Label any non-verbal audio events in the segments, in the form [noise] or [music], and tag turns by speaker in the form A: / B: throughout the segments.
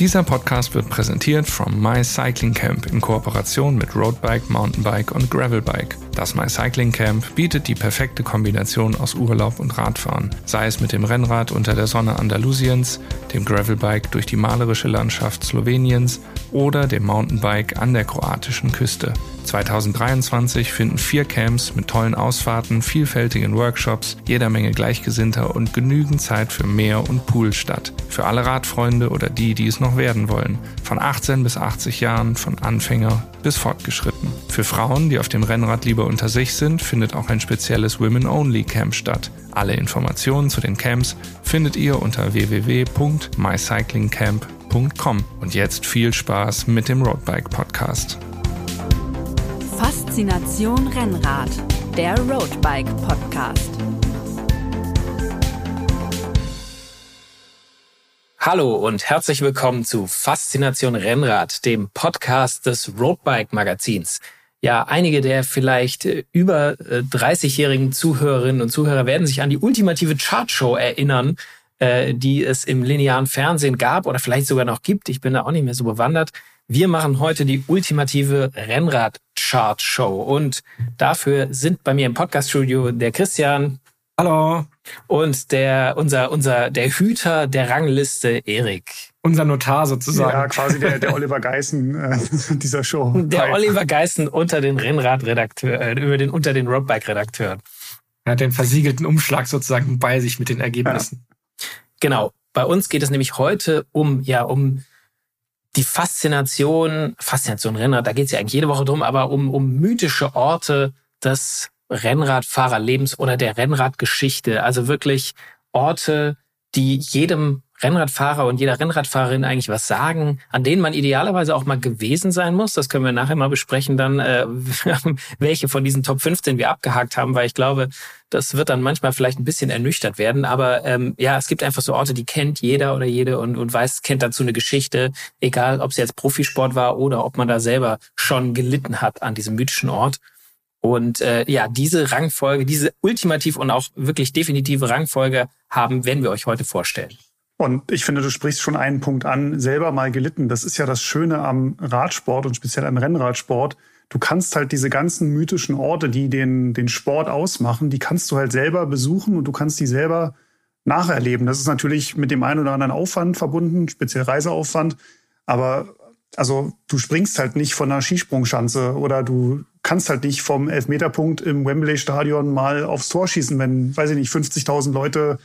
A: Dieser Podcast wird präsentiert from My Cycling Camp in Kooperation mit Roadbike, Mountainbike und Gravelbike. Das My Cycling Camp bietet die perfekte Kombination aus Urlaub und Radfahren, sei es mit dem Rennrad unter der Sonne Andalusiens, dem Gravelbike durch die malerische Landschaft Sloweniens oder dem Mountainbike an der kroatischen Küste. 2023 finden vier Camps mit tollen Ausfahrten, vielfältigen Workshops, jeder Menge Gleichgesinnter und genügend Zeit für Meer und Pool statt. Für alle Radfreunde oder die, die es noch werden wollen. Von 18 bis 80 Jahren, von Anfänger bis fortgeschritten. Für Frauen, die auf dem Rennrad lieber unter sich sind, findet auch ein spezielles Women-Only Camp statt. Alle Informationen zu den Camps findet ihr unter www.mycyclingcamp.com. Und jetzt viel Spaß mit dem Roadbike Podcast.
B: Faszination Rennrad, der Roadbike Podcast.
C: Hallo und herzlich willkommen zu Faszination Rennrad, dem Podcast des Roadbike Magazins. Ja, einige der vielleicht äh, über 30-jährigen äh, Zuhörerinnen und Zuhörer werden sich an die ultimative Chartshow erinnern, äh, die es im linearen Fernsehen gab oder vielleicht sogar noch gibt. Ich bin da auch nicht mehr so bewandert. Wir machen heute die ultimative Rennrad-Chart-Show und dafür sind bei mir im Podcast-Studio der Christian.
D: Hallo.
C: Und der, unser, unser, der Hüter der Rangliste, Erik.
D: Unser Notar sozusagen.
E: Ja, quasi der, der Oliver Geissen äh, [laughs] dieser Show.
C: Der Hi. Oliver Geissen unter den Rennradredakteur, äh, über den, unter den Roadbike-Redakteuren.
D: Er hat den versiegelten Umschlag sozusagen bei sich mit den Ergebnissen.
C: Ja. Genau. Bei uns geht es nämlich heute um, ja, um die Faszination, Faszination Rennrad, da geht es ja eigentlich jede Woche drum, aber um, um mythische Orte des Rennradfahrerlebens oder der Rennradgeschichte. Also wirklich Orte, die jedem Rennradfahrer und jeder Rennradfahrerin eigentlich was sagen, an denen man idealerweise auch mal gewesen sein muss. Das können wir nachher mal besprechen dann, äh, [laughs] welche von diesen Top 15 wir abgehakt haben, weil ich glaube, das wird dann manchmal vielleicht ein bisschen ernüchtert werden. Aber ähm, ja, es gibt einfach so Orte, die kennt jeder oder jede und, und weiß, kennt dazu eine Geschichte, egal ob es jetzt Profisport war oder ob man da selber schon gelitten hat an diesem mythischen Ort. Und äh, ja, diese Rangfolge, diese ultimativ und auch wirklich definitive Rangfolge haben, werden wir euch heute vorstellen.
E: Und ich finde, du sprichst schon einen Punkt an, selber mal gelitten. Das ist ja das Schöne am Radsport und speziell am Rennradsport. Du kannst halt diese ganzen mythischen Orte, die den, den Sport ausmachen, die kannst du halt selber besuchen und du kannst die selber nacherleben. Das ist natürlich mit dem einen oder anderen Aufwand verbunden, speziell Reiseaufwand. Aber also du springst halt nicht von einer Skisprungschanze oder du kannst halt nicht vom Elfmeterpunkt im Wembley-Stadion mal aufs Tor schießen, wenn, weiß ich nicht, 50.000 Leute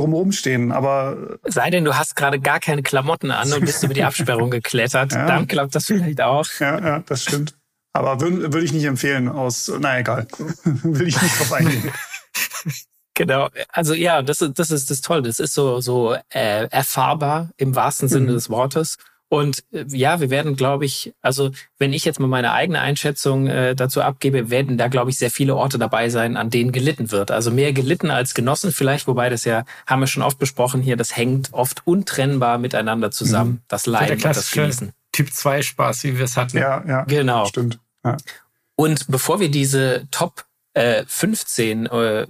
E: drumherum stehen. Aber
C: sei denn, du hast gerade gar keine Klamotten an und bist über die [laughs] Absperrung geklettert, ja. dann klappt das vielleicht auch.
E: Ja, ja, das stimmt. Aber würde würd ich nicht empfehlen aus, na egal, [laughs] will ich nicht drauf eingehen. [laughs]
C: Genau, also ja, das ist das ist das Tolle. Das ist so so äh, erfahrbar im wahrsten Sinne mhm. des Wortes. Und äh, ja, wir werden, glaube ich, also wenn ich jetzt mal meine eigene Einschätzung äh, dazu abgebe, werden da, glaube ich, sehr viele Orte dabei sein, an denen gelitten wird. Also mehr gelitten als genossen vielleicht, wobei das ja, haben wir schon oft besprochen hier, das hängt oft untrennbar miteinander zusammen. Mhm. Das Leiden und das Fließen.
D: Typ 2 Spaß, wie wir es hatten.
E: Ja, ja.
C: Genau.
E: Stimmt. Ja.
C: Und bevor wir diese Top äh, 15 äh,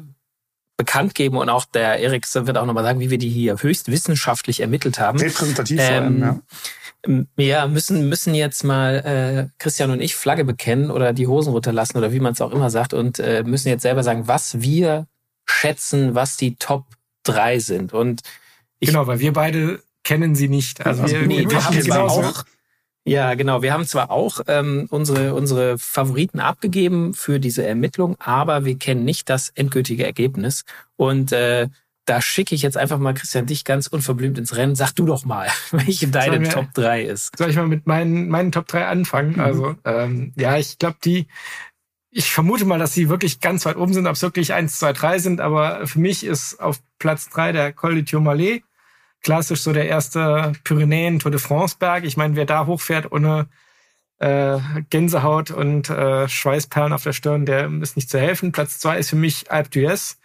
C: bekannt geben und auch der Erik wird auch nochmal sagen, wie wir die hier höchst wissenschaftlich ermittelt haben.
E: Repräsentativ ähm, vor allem, ähm, ja
C: ja, müssen, müssen jetzt mal äh, Christian und ich Flagge bekennen oder die Hosen runterlassen oder wie man es auch immer sagt und äh, müssen jetzt selber sagen, was wir schätzen, was die Top 3 sind. Und
D: ich, genau, weil wir beide kennen sie nicht.
C: Also, also wir, nee, wir, wir haben zwar auch, ja, genau. Wir haben zwar auch ähm, unsere, unsere Favoriten abgegeben für diese Ermittlung, aber wir kennen nicht das endgültige Ergebnis. Und äh, da schicke ich jetzt einfach mal, Christian, dich ganz unverblümt ins Rennen. Sag du doch mal, [laughs] welche deine wir, Top 3 ist.
D: Soll ich mal mit meinen, meinen Top 3 anfangen? Mhm. Also, ähm, ja, ich glaube, die, ich vermute mal, dass sie wirklich ganz weit oben sind, ob es wirklich 1, 2, 3 sind, aber für mich ist auf Platz 3 der Col de Tourmalet. Klassisch so der erste Pyrenäen Tour de France Berg. Ich meine, wer da hochfährt ohne äh, Gänsehaut und äh, Schweißperlen auf der Stirn, der ist nicht zu helfen. Platz 2 ist für mich Alpe d'Huez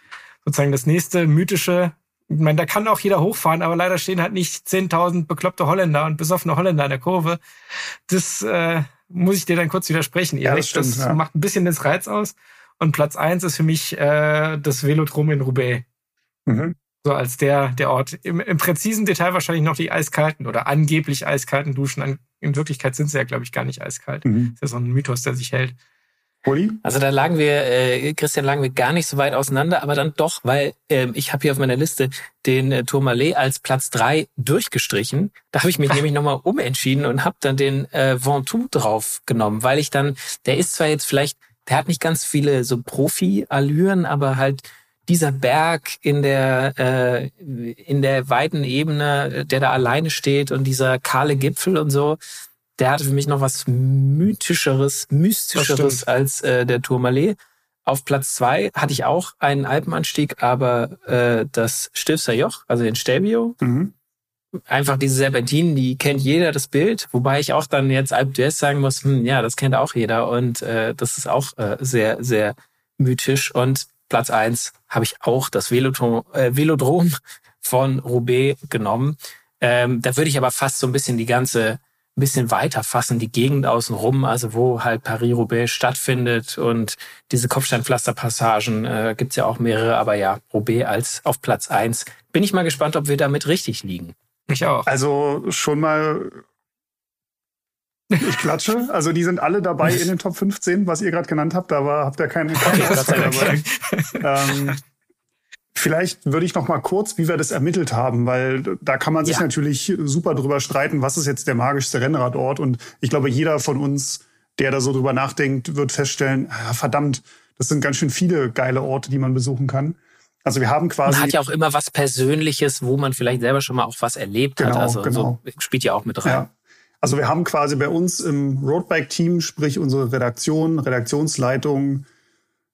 D: sozusagen das nächste mythische. Ich meine, da kann auch jeder hochfahren, aber leider stehen halt nicht 10.000 bekloppte Holländer und besoffene Holländer in der Kurve. Das äh, muss ich dir dann kurz widersprechen, Erik. Ja, das, stimmt, das ja. macht ein bisschen das Reiz aus. Und Platz eins ist für mich äh, das Velodrom in Roubaix. Mhm. so als der, der Ort. Im, Im präzisen Detail wahrscheinlich noch die eiskalten oder angeblich eiskalten Duschen. In Wirklichkeit sind sie ja, glaube ich, gar nicht eiskalt. Mhm. Das ist ja so ein Mythos, der sich hält.
C: Uli? Also da lagen wir, äh, Christian, lagen wir gar nicht so weit auseinander, aber dann doch, weil äh, ich habe hier auf meiner Liste den äh, Tourmalet als Platz drei durchgestrichen. Da habe ich mich [laughs] nämlich nochmal umentschieden und habe dann den äh, Ventoux drauf genommen, weil ich dann, der ist zwar jetzt vielleicht, der hat nicht ganz viele so Profi-Allüren, aber halt dieser Berg in der äh, in der weiten Ebene, der da alleine steht und dieser kahle Gipfel und so, der hatte für mich noch was mythischeres, mystischeres als äh, der Tourmalet. Auf Platz zwei hatte ich auch einen Alpenanstieg, aber äh, das Stilfser Joch, also den Stelvio. Mhm. Einfach diese Serpentinen, die kennt jeder das Bild, wobei ich auch dann jetzt Alp d'Huez sagen muss, hm, ja, das kennt auch jeder und äh, das ist auch äh, sehr, sehr mythisch. Und Platz eins habe ich auch das Velodrom, äh, Velodrom von Roubaix genommen. Ähm, da würde ich aber fast so ein bisschen die ganze ein bisschen weiter fassen, die Gegend außenrum, also wo halt Paris-Roubaix stattfindet und diese Kopfsteinpflasterpassagen äh, gibt's ja auch mehrere, aber ja, Roubaix als auf Platz eins. Bin ich mal gespannt, ob wir damit richtig liegen.
E: Ich auch. Also schon mal ich klatsche. Also die sind alle dabei in den Top 15, was ihr gerade genannt habt, aber habt ihr keine, Auswahl [laughs] dabei. ähm, Vielleicht würde ich noch mal kurz, wie wir das ermittelt haben, weil da kann man sich ja. natürlich super drüber streiten, was ist jetzt der magischste Rennradort. Und ich glaube, jeder von uns, der da so drüber nachdenkt, wird feststellen, ah, verdammt, das sind ganz schön viele geile Orte, die man besuchen kann. Also wir haben quasi.
C: Man hat ja auch immer was Persönliches, wo man vielleicht selber schon mal auch was erlebt genau, hat. Also genau. so spielt ja auch mit rein. Ja.
E: Also wir haben quasi bei uns im Roadbike-Team, sprich unsere Redaktion, Redaktionsleitung,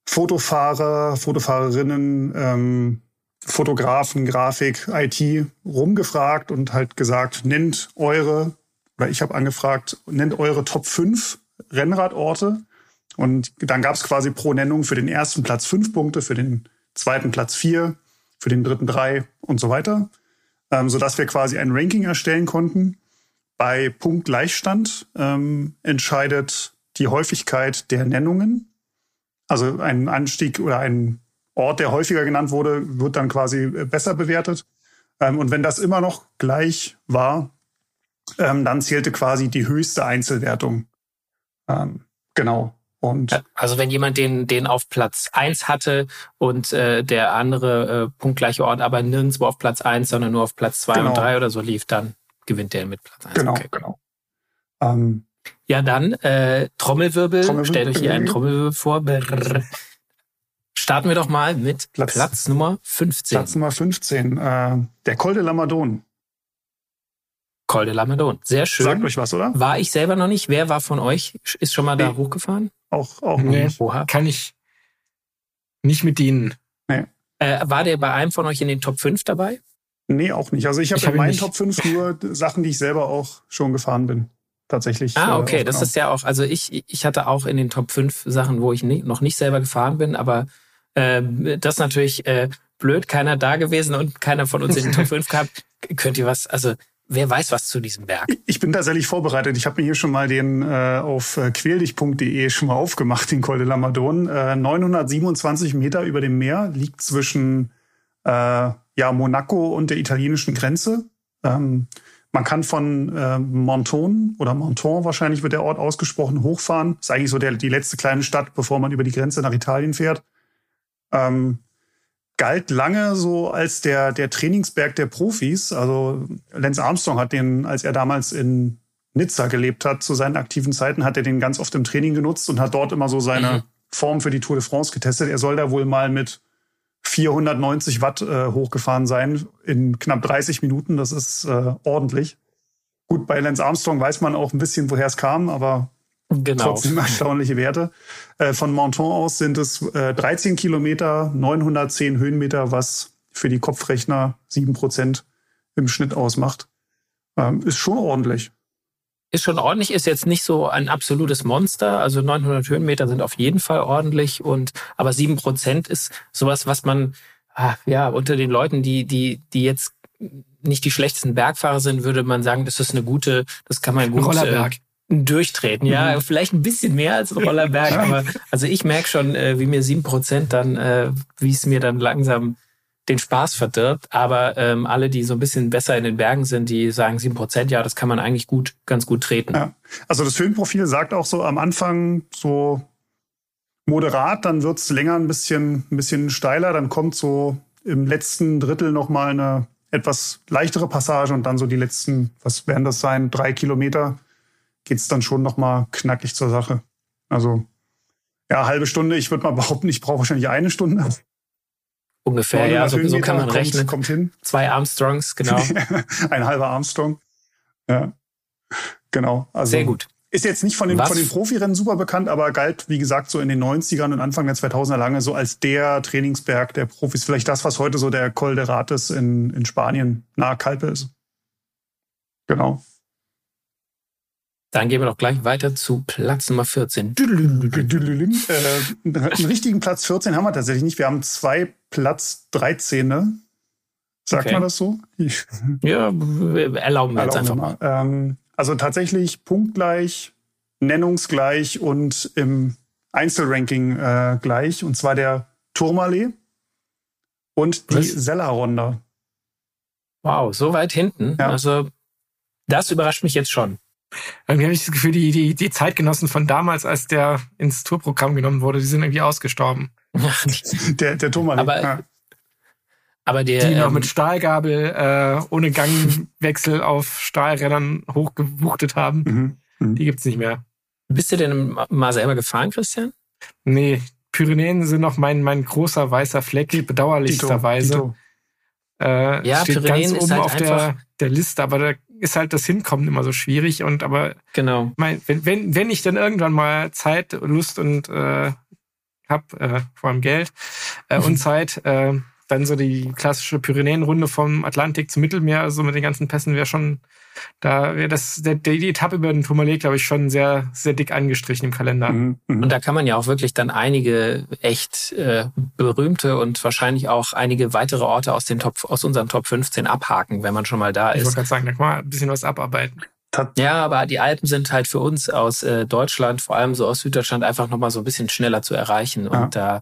E: Fotofahrer, Fotofahrerinnen, ähm, Fotografen, Grafik, IT rumgefragt und halt gesagt, nennt eure, oder ich habe angefragt, nennt eure Top 5 Rennradorte. Und dann gab es quasi pro Nennung für den ersten Platz fünf Punkte, für den zweiten Platz vier, für den dritten drei und so weiter. Ähm, sodass wir quasi ein Ranking erstellen konnten. Bei Punktgleichstand ähm, entscheidet die Häufigkeit der Nennungen also ein Anstieg oder ein Ort, der häufiger genannt wurde, wird dann quasi äh, besser bewertet. Ähm, und wenn das immer noch gleich war, ähm, dann zählte quasi die höchste Einzelwertung. Ähm, genau. Und
C: also wenn jemand den, den auf Platz eins hatte und äh, der andere äh, punktgleiche Ort aber nirgendwo auf Platz eins, sondern nur auf Platz zwei genau. und drei oder so lief, dann gewinnt der mit Platz eins.
E: Genau, okay. genau. Ähm,
C: ja, dann äh, Trommelwirbel. Trommelwirbel. Stellt euch hier einen Trommelwirbel vor. Brrr. Starten wir doch mal mit Platz, Platz Nummer 15.
E: Platz Nummer 15. Äh, der Col de la Madone.
C: Col de la Madone. Sehr schön.
E: Sagt euch was, oder?
C: War ich selber noch nicht. Wer war von euch? Ist schon mal nee. da hochgefahren?
D: Auch, auch nee. nicht. Oha. Kann ich nicht mit dienen.
C: Nee. Äh, war der bei einem von euch in den Top 5 dabei?
E: Nee, auch nicht. Also ich habe hab in meinen Top 5 nur Sachen, die ich selber auch schon gefahren bin tatsächlich.
C: Ah, äh, okay. Äh, das ist ja auch, also ich, ich hatte auch in den Top 5 Sachen, wo ich nie, noch nicht selber gefahren bin, aber äh, das ist natürlich äh, blöd, keiner da gewesen und keiner von uns in den Top [laughs] 5 gehabt. Könnt ihr was, also wer weiß was zu diesem Berg?
E: Ich bin tatsächlich vorbereitet. Ich habe mir hier schon mal den äh, auf äh, quäldich.de schon mal aufgemacht, den Col de la Madone. Äh, 927 Meter über dem Meer, liegt zwischen äh, ja, Monaco und der italienischen Grenze. Ähm, man kann von äh, Monton oder Monton wahrscheinlich wird der Ort ausgesprochen hochfahren. Ist eigentlich so der, die letzte kleine Stadt, bevor man über die Grenze nach Italien fährt. Ähm, galt lange so als der, der Trainingsberg der Profis. Also Lance Armstrong hat den, als er damals in Nizza gelebt hat, zu seinen aktiven Zeiten, hat er den ganz oft im Training genutzt und hat dort immer so seine mhm. Form für die Tour de France getestet. Er soll da wohl mal mit 490 Watt äh, hochgefahren sein in knapp 30 Minuten. Das ist äh, ordentlich. Gut, bei Lance Armstrong weiß man auch ein bisschen, woher es kam, aber genau. trotzdem erstaunliche Werte. Äh, von Monton aus sind es äh, 13 Kilometer, 910 Höhenmeter, was für die Kopfrechner 7 Prozent im Schnitt ausmacht. Ähm, ist schon ordentlich
C: ist schon ordentlich, ist jetzt nicht so ein absolutes Monster. Also 900 Höhenmeter sind auf jeden Fall ordentlich und aber sieben Prozent ist sowas, was man ah, ja unter den Leuten, die die die jetzt nicht die schlechtesten Bergfahrer sind, würde man sagen, das ist eine gute, das kann man gut
D: Rollerberg.
C: Äh, durchtreten. Ja, mhm. vielleicht ein bisschen mehr als ein Rollerberg, [laughs] aber also ich merke schon, äh, wie mir sieben Prozent dann, äh, wie es mir dann langsam den Spaß verdirbt. Aber ähm, alle, die so ein bisschen besser in den Bergen sind, die sagen sieben Prozent, ja, das kann man eigentlich gut, ganz gut treten. Ja.
E: Also das Höhenprofil sagt auch so am Anfang so moderat, dann wird's länger ein bisschen, ein bisschen steiler, dann kommt so im letzten Drittel nochmal eine etwas leichtere Passage und dann so die letzten, was werden das sein, drei Kilometer, geht's dann schon nochmal knackig zur Sache. Also ja, halbe Stunde, ich würde mal behaupten, ich brauche wahrscheinlich eine Stunde.
C: Ungefähr, ja, so, so kann man kommt, rechnen.
E: Kommt hin.
C: Zwei Armstrongs, genau. [laughs]
E: Ein halber Armstrong. Ja, genau. Also,
C: Sehr gut.
E: Ist jetzt nicht von den, von den Profirennen super bekannt, aber galt, wie gesagt, so in den 90ern und Anfang der 2000er lange so als der Trainingsberg der Profis. Vielleicht das, was heute so der Col de Rates in, in Spanien nahe Kalpe ist. Genau.
C: Dann gehen wir doch gleich weiter zu Platz Nummer 14.
E: Äh, einen richtigen Platz 14 haben wir tatsächlich nicht. Wir haben zwei Platz 13. Ne? Sagt okay. man das so?
C: ja, erlauben wir jetzt einfach mal.
E: Ähm, also tatsächlich punktgleich, nennungsgleich und im Einzelranking äh, gleich. Und zwar der Tourmalet und die Selleronda.
C: Wow, so weit hinten. Ja. Also das überrascht mich jetzt schon.
D: Irgendwie habe ich das Gefühl, die, die, die Zeitgenossen von damals, als der ins Tourprogramm genommen wurde, die sind irgendwie ausgestorben.
E: der, der Thomas.
C: Aber,
E: ja.
C: aber der,
D: die noch ähm, mit Stahlgabel äh, ohne Gangwechsel auf Stahlrädern hochgewuchtet haben. Mhm. Mhm. Die gibt's nicht mehr.
C: Bist du denn mal selber gefahren, Christian?
D: Nee, Pyrenäen sind noch mein, mein großer weißer Fleck, bedauerlichsterweise. Äh, ja, steht Pyrenäen ganz oben halt auf der, der Liste, aber da ist halt das Hinkommen immer so schwierig. Und aber
C: genau.
D: Mein, wenn, wenn, wenn ich dann irgendwann mal Zeit, Lust und äh, hab, äh, vor allem Geld äh, und [laughs] Zeit, äh, dann so die klassische Pyrenäenrunde vom Atlantik zum Mittelmeer, also mit den ganzen Pässen wäre schon, da wäre das, der, die Etappe über den Tourmalet, glaube ich, schon sehr, sehr dick angestrichen im Kalender. Mhm,
C: mhm. Und da kann man ja auch wirklich dann einige echt äh, berühmte und wahrscheinlich auch einige weitere Orte aus den Top, aus unseren Top 15 abhaken, wenn man schon mal da ist.
D: Ich wollte gerade sagen, da kann man ein bisschen was abarbeiten.
C: Ja, aber die Alpen sind halt für uns aus äh, Deutschland, vor allem so aus Süddeutschland, einfach nochmal so ein bisschen schneller zu erreichen. Ja. Und da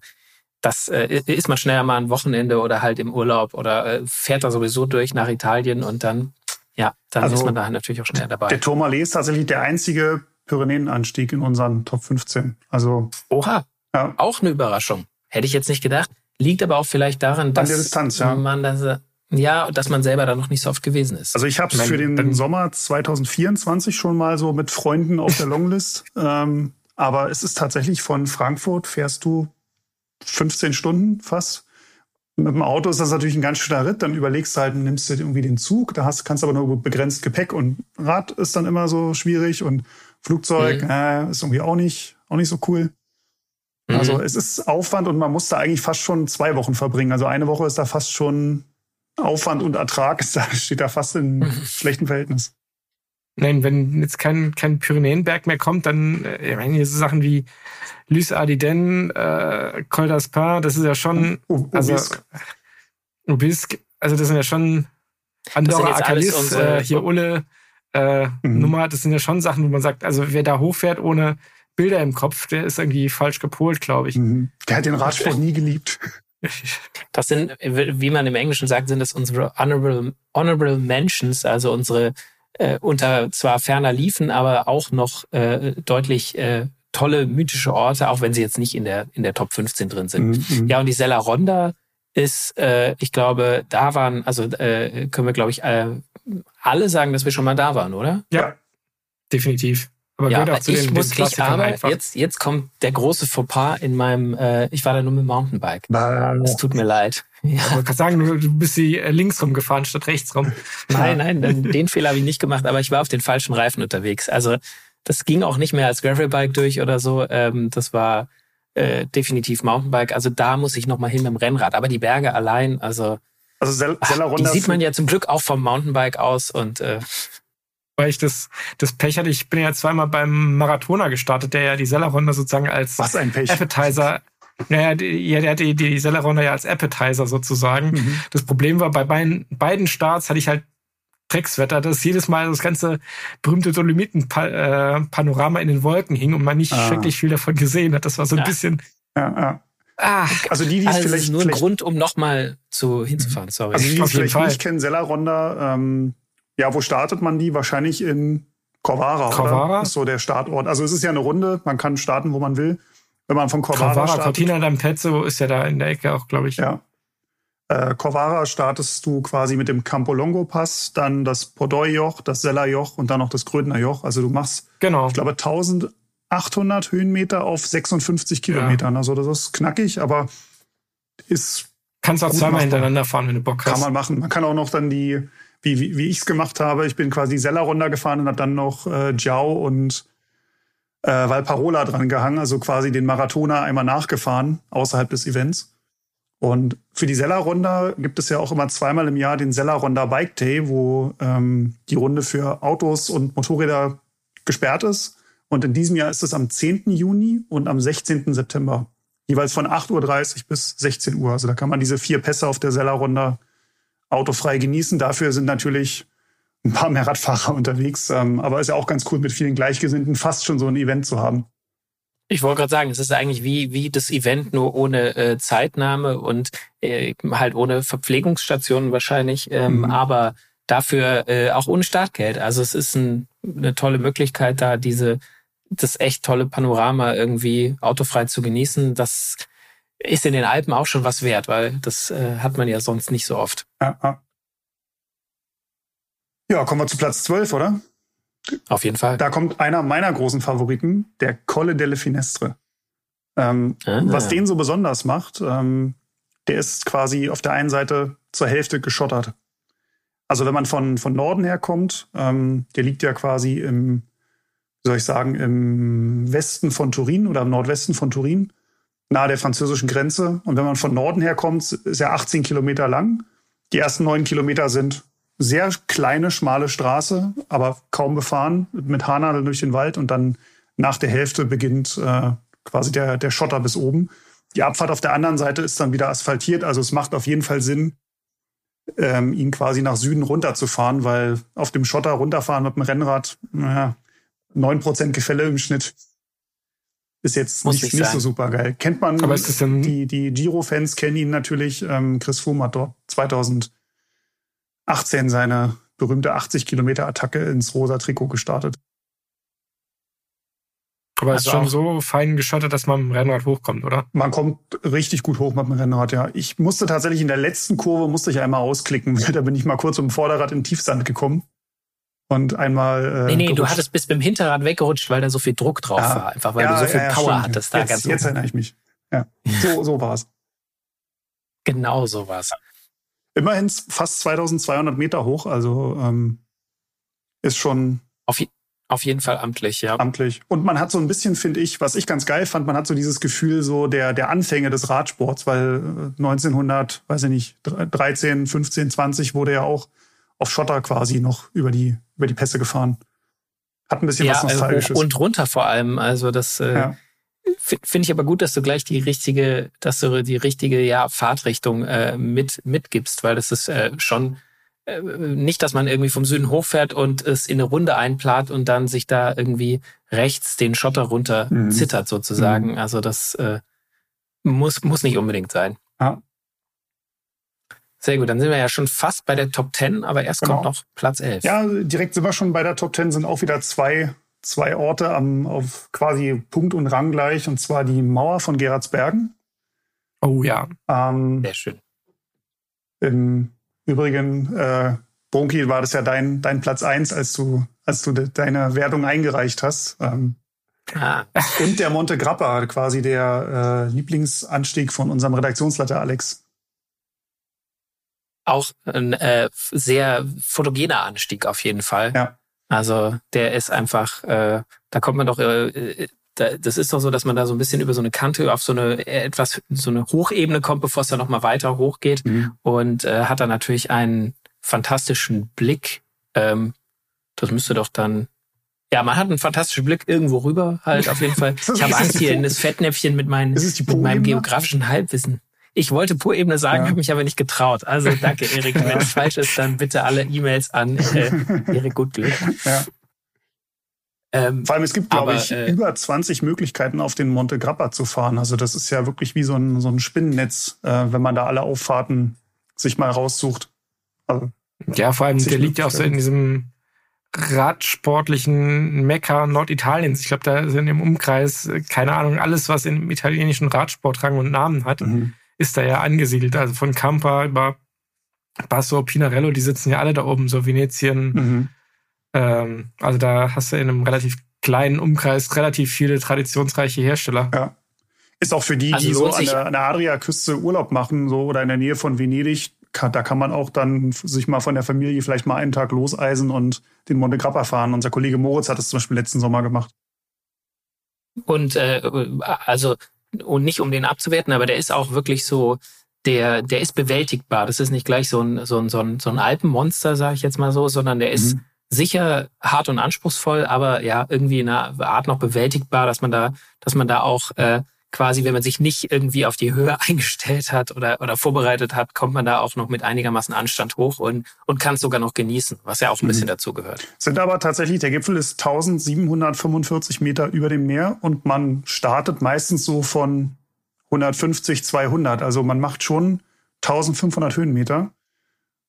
C: das äh, ist man schneller mal ein Wochenende oder halt im Urlaub oder äh, fährt da sowieso durch nach Italien und dann, ja, dann also ist man da natürlich auch schneller dabei.
E: Der Tourmalet ist tatsächlich der einzige Pyrenäenanstieg in unseren Top 15. Also.
C: Oha. Ja. Auch eine Überraschung. Hätte ich jetzt nicht gedacht. Liegt aber auch vielleicht daran, dass
E: Distanz, ja.
C: man das, ja, dass man selber da noch nicht so oft gewesen ist.
E: Also ich habe es für den Sommer 2024 schon mal so mit Freunden auf der Longlist. [laughs] ähm, aber es ist tatsächlich von Frankfurt fährst du 15 Stunden fast. Mit dem Auto ist das natürlich ein ganz schöner Ritt. Dann überlegst du halt, nimmst du irgendwie den Zug. Da hast, kannst aber nur begrenzt Gepäck und Rad ist dann immer so schwierig und Flugzeug mhm. äh, ist irgendwie auch nicht, auch nicht so cool. Mhm. Also es ist Aufwand und man muss da eigentlich fast schon zwei Wochen verbringen. Also eine Woche ist da fast schon Aufwand und Ertrag ist [laughs] da, steht da fast in mhm. [laughs] schlechtem Verhältnis.
D: Nein, wenn jetzt kein, kein Pyrenäenberg mehr kommt, dann, äh, ich meine, hier so Sachen wie Lys Ardiden, äh, Col d'Aspin, das ist ja schon, also, Ubisque, also das sind ja schon Andorra, Akalis, äh, hier Ulle, äh, mhm. Nummer, das sind ja schon Sachen, wo man sagt, also wer da hochfährt ohne Bilder im Kopf, der ist irgendwie falsch gepolt, glaube ich. Mhm.
E: Der hat den Radsport nie geliebt. [laughs]
C: Das sind, wie man im Englischen sagt, sind das unsere honorable, honorable mentions, also unsere äh, unter zwar ferner liefen, aber auch noch äh, deutlich äh, tolle mythische Orte, auch wenn sie jetzt nicht in der in der Top 15 drin sind. Mhm. Ja, und die Sella Ronda ist, äh, ich glaube, da waren, also äh, können wir, glaube ich, äh, alle sagen, dass wir schon mal da waren, oder?
D: Ja, definitiv.
C: Aber ja, aber ich den, muss ich aber einfach. jetzt jetzt kommt der große Fauxpas in meinem äh, ich war da nur mit dem Mountainbike. Es tut mir leid.
D: Ja. Aber kann sagen, du bist sie äh, links rumgefahren statt rechts rum.
C: Nein, nein, den Fehler habe ich nicht gemacht, aber ich war auf den falschen Reifen unterwegs. Also das ging auch nicht mehr als Gravelbike durch oder so. Ähm, das war äh, definitiv Mountainbike. Also da muss ich noch mal hin mit dem Rennrad. Aber die Berge allein, also
E: also Sel
C: ach, die sieht man ja zum Glück auch vom Mountainbike aus und äh,
D: weil ich das, das Pech hatte. Ich bin ja zweimal beim Marathoner gestartet, der ja die Sellerrunde sozusagen als
E: Was ein Pech.
D: Appetizer naja, die, der hat die, die Sellerunde ja als Appetizer sozusagen. Mhm. Das Problem war, bei beiden, beiden Starts hatte ich halt Dreckswetter, dass jedes Mal das ganze berühmte Dolomiten-Panorama in den Wolken hing und man nicht ah. wirklich viel davon gesehen hat. Das war so ein ja. bisschen.
E: Ja, ja.
C: Ah,
E: also die, die
C: also
E: vielleicht,
C: ist nur
E: vielleicht
C: ein Grund, um nochmal zu hinzufahren. Sorry.
E: Also die, die
D: jeden
E: vielleicht
D: Fall.
E: nicht kennen, Selleronda, ähm, ja, wo startet man die? Wahrscheinlich in Corvara,
D: Corvara?
E: oder? Ist so der Startort. Also es ist ja eine Runde, man kann starten, wo man will. Wenn man von Corvara,
D: Corvara,
E: startet.
D: Cortina d'Ampezzo ist ja da in der Ecke auch, glaube ich.
E: Ja. Äh, Corvara startest du quasi mit dem Campolongo Pass, dann das Podoi-Joch, das Sellerjoch und dann noch das Grödner Joch. Also du machst,
D: Genau.
E: ich glaube, 1800 Höhenmeter auf 56 Kilometern. Also das ist knackig, aber ist
D: Kannst auch zweimal hintereinander fahren, wenn du Bock
E: Kann
D: hast.
E: man machen. Man kann auch noch dann die, wie, wie, wie ich es gemacht habe, ich bin quasi Sella runtergefahren und habe dann noch äh, Jiao und äh, Valparola dran gehangen, also quasi den Marathoner einmal nachgefahren, außerhalb des Events. Und für die Sella-Ronda gibt es ja auch immer zweimal im Jahr den Sella-Ronda Bike Day, wo ähm, die Runde für Autos und Motorräder gesperrt ist. Und in diesem Jahr ist es am 10. Juni und am 16. September. Jeweils von 8.30 Uhr bis 16 Uhr. Also da kann man diese vier Pässe auf der Sella-Ronda autofrei genießen. Dafür sind natürlich ein paar mehr Radfahrer [laughs] unterwegs. Ähm, aber ist ja auch ganz cool, mit vielen Gleichgesinnten fast schon so ein Event zu haben.
C: Ich wollte gerade sagen, es ist eigentlich wie, wie das Event, nur ohne äh, Zeitnahme und äh, halt ohne Verpflegungsstationen wahrscheinlich, ähm,
E: Mhm.
C: aber dafür äh, auch ohne Startgeld. Also es ist ein, eine tolle Möglichkeit, da diese das echt tolle Panorama irgendwie autofrei zu genießen. Das ist in den Alpen auch schon was wert, weil das äh, hat man ja sonst nicht so oft.
E: Ja, ja. ja, kommen wir zu Platz 12, oder?
C: Auf jeden Fall.
E: Da kommt einer meiner großen Favoriten, der Colle delle Finestre. Ähm,
C: Ah.
E: Was den so besonders macht, ähm, der ist quasi auf der einen Seite zur Hälfte geschottert. Also wenn man von, von Norden her kommt, ähm, der liegt ja quasi im, wie soll ich sagen, im Westen von Turin oder im Nordwesten von Turin, nahe der französischen Grenze. Und wenn man von Norden her kommt, ist er 18 Kilometer lang. Die ersten neun Kilometer sind sehr kleine, schmale Straße, aber kaum befahren, mit Haarnadeln durch den Wald. Und dann nach der Hälfte beginnt äh, quasi der, der Schotter bis oben. Die Abfahrt auf der anderen Seite ist dann wieder asphaltiert. Also es macht auf jeden Fall Sinn, ähm, ihn quasi nach Süden runterzufahren, weil auf dem Schotter runterfahren mit dem Rennrad, naja, 9% Gefälle im Schnitt ist jetzt
C: Muss
E: nicht,
C: nicht
E: so super geil. Kennt man,
D: Aber ist das denn-
E: die, die Giro-Fans kennen ihn natürlich. Ähm, Chris Froome hat dort 2018 seine berühmte 80 Kilometer Attacke ins rosa Trikot gestartet.
D: Aber es ist
C: Also
D: schon so fein geschottet, dass man mit dem Rennrad hochkommt, oder?
E: Man kommt richtig gut hoch mit dem Rennrad, ja. Ich musste tatsächlich in der letzten Kurve musste ich einmal ausklicken, [laughs] weil da bin ich mal kurz um Vorderrad in Tiefsand gekommen. Und einmal. Äh,
C: Nee, nee, du
E: gerutscht.
C: hattest bis beim Hinterrad weggerutscht, weil da so viel Druck drauf
E: Ja.
C: war. Einfach weil
E: Ja,
C: du so viel
E: ja, ja,
C: Power
E: stimmt.
C: hattest da
E: jetzt,
C: ganz
E: Jetzt
C: oben.
E: erinnere ich mich. Ja, so, so war's. [laughs]
C: Genau sowas.
E: Immerhin fast 2200 Meter hoch, also ähm, ist schon
C: Auf, auf jeden Fall amtlich, ja.
E: amtlich. Und man hat so ein bisschen, finde ich, was ich ganz geil fand, man hat so dieses Gefühl so der, der Anfänge des Radsports, weil äh, 1900, weiß ich nicht, 13, 15, 20 wurde ja auch auf Schotter quasi noch über die, über die Pässe gefahren. Hat ein bisschen
C: Ja,
E: was
C: äh, hoch
E: Nostalgisches.
C: und runter vor allem. Also das äh,
E: ja.
C: Finde ich aber gut, dass du gleich die richtige, dass du die richtige ja, Fahrtrichtung äh, mit mitgibst, weil das ist äh, schon äh, nicht, dass man irgendwie vom Süden hochfährt und es in eine Runde einplant und dann sich da irgendwie rechts den Schotter runter
E: Mhm.
C: zittert sozusagen. Also das äh, muss muss nicht unbedingt sein.
E: Ja.
C: Sehr gut, dann sind wir ja schon fast bei der Top 10, aber erst
E: Genau.
C: kommt noch Platz 11.
E: ja, direkt sind wir schon bei der Top 10, sind auch wieder zwei, zwei Orte am, auf quasi Punkt und Rang gleich, und zwar die Mauer von Gerardsbergen.
D: Oh ja.
E: Ähm,
C: Sehr schön.
E: Im Übrigen, äh, Bronchi, war das ja dein, dein Platz eins, als du, als du de deine Wertung eingereicht hast. Ähm,
C: Ah,
E: und der Monte Grappa, quasi der äh, Lieblingsanstieg von unserem Redaktionsleiter Alex.
C: auch ein äh, sehr fotogener Anstieg auf jeden Fall.
E: Ja.
C: Also der ist einfach, äh, da kommt man doch, äh, äh, da, das ist doch so, dass man da so ein bisschen über so eine Kante auf so eine äh, etwas, so eine Hochebene kommt, bevor es dann nochmal weiter hochgeht und äh, hat dann natürlich einen fantastischen Blick. Ähm, das müsste doch dann, ja, man hat einen fantastischen Blick irgendwo rüber halt auf jeden Fall. [laughs] Ich habe Angst hier in das Fettnäpfchen mit, meinen, mit meinem geografischen Halbwissen. Ich wollte Poebene sagen,
E: Ja.
C: habe mich aber nicht getraut. Also danke, [laughs] Erik. Wenn es falsch ist, dann bitte alle E-Mails an äh, [laughs] Erik Gutglück.
E: Ja. Ähm, Vor allem, es gibt, glaube ich, äh, über 20 Möglichkeiten, auf den Monte Grappa zu fahren. Also das ist ja wirklich wie so ein, so ein Spinnennetz, äh, wenn man da alle Auffahrten sich mal raussucht.
D: Also, ja, vor allem, der liegt ja auch so in diesem radsportlichen Mekka Norditaliens. Ich glaube, da sind im Umkreis, äh, keine Ahnung, alles, was im italienischen Radsport Rang und Namen hat, mhm. Ist da ja angesiedelt. Also von Campa über Basso, Pinarello, die sitzen ja alle da oben, so Venetien. Mhm. Ähm, also da hast du in einem relativ kleinen Umkreis relativ viele traditionsreiche Hersteller.
E: Ja. Ist auch für die, also die so an der, an der Adria-Küste Urlaub machen, so oder in der Nähe von Venedig, kann, da kann man auch dann sich mal von der Familie vielleicht mal einen Tag loseisen und den Monte Grappa fahren. Unser Kollege Moritz hat es zum Beispiel letzten Sommer gemacht.
C: Und äh, also und nicht um den abzuwerten, aber der ist auch wirklich so, der, der ist bewältigbar. Das ist nicht gleich so ein, so ein, so ein, so ein Alpenmonster, sage ich jetzt mal so, sondern der ist mhm. sicher hart und anspruchsvoll, aber ja, irgendwie in einer Art noch bewältigbar, dass man da, dass man da auch äh, quasi, wenn man sich nicht irgendwie auf die Höhe [laughs] eingestellt hat oder, oder vorbereitet hat, kommt man da auch noch mit einigermaßen Anstand hoch und, und kann es sogar noch genießen, was ja auch ein bisschen mhm. dazu gehört.
E: Sind aber tatsächlich, der Gipfel ist 1745 Meter über dem Meer und man startet meistens so von 150, 200. Also man macht schon 1500 Höhenmeter.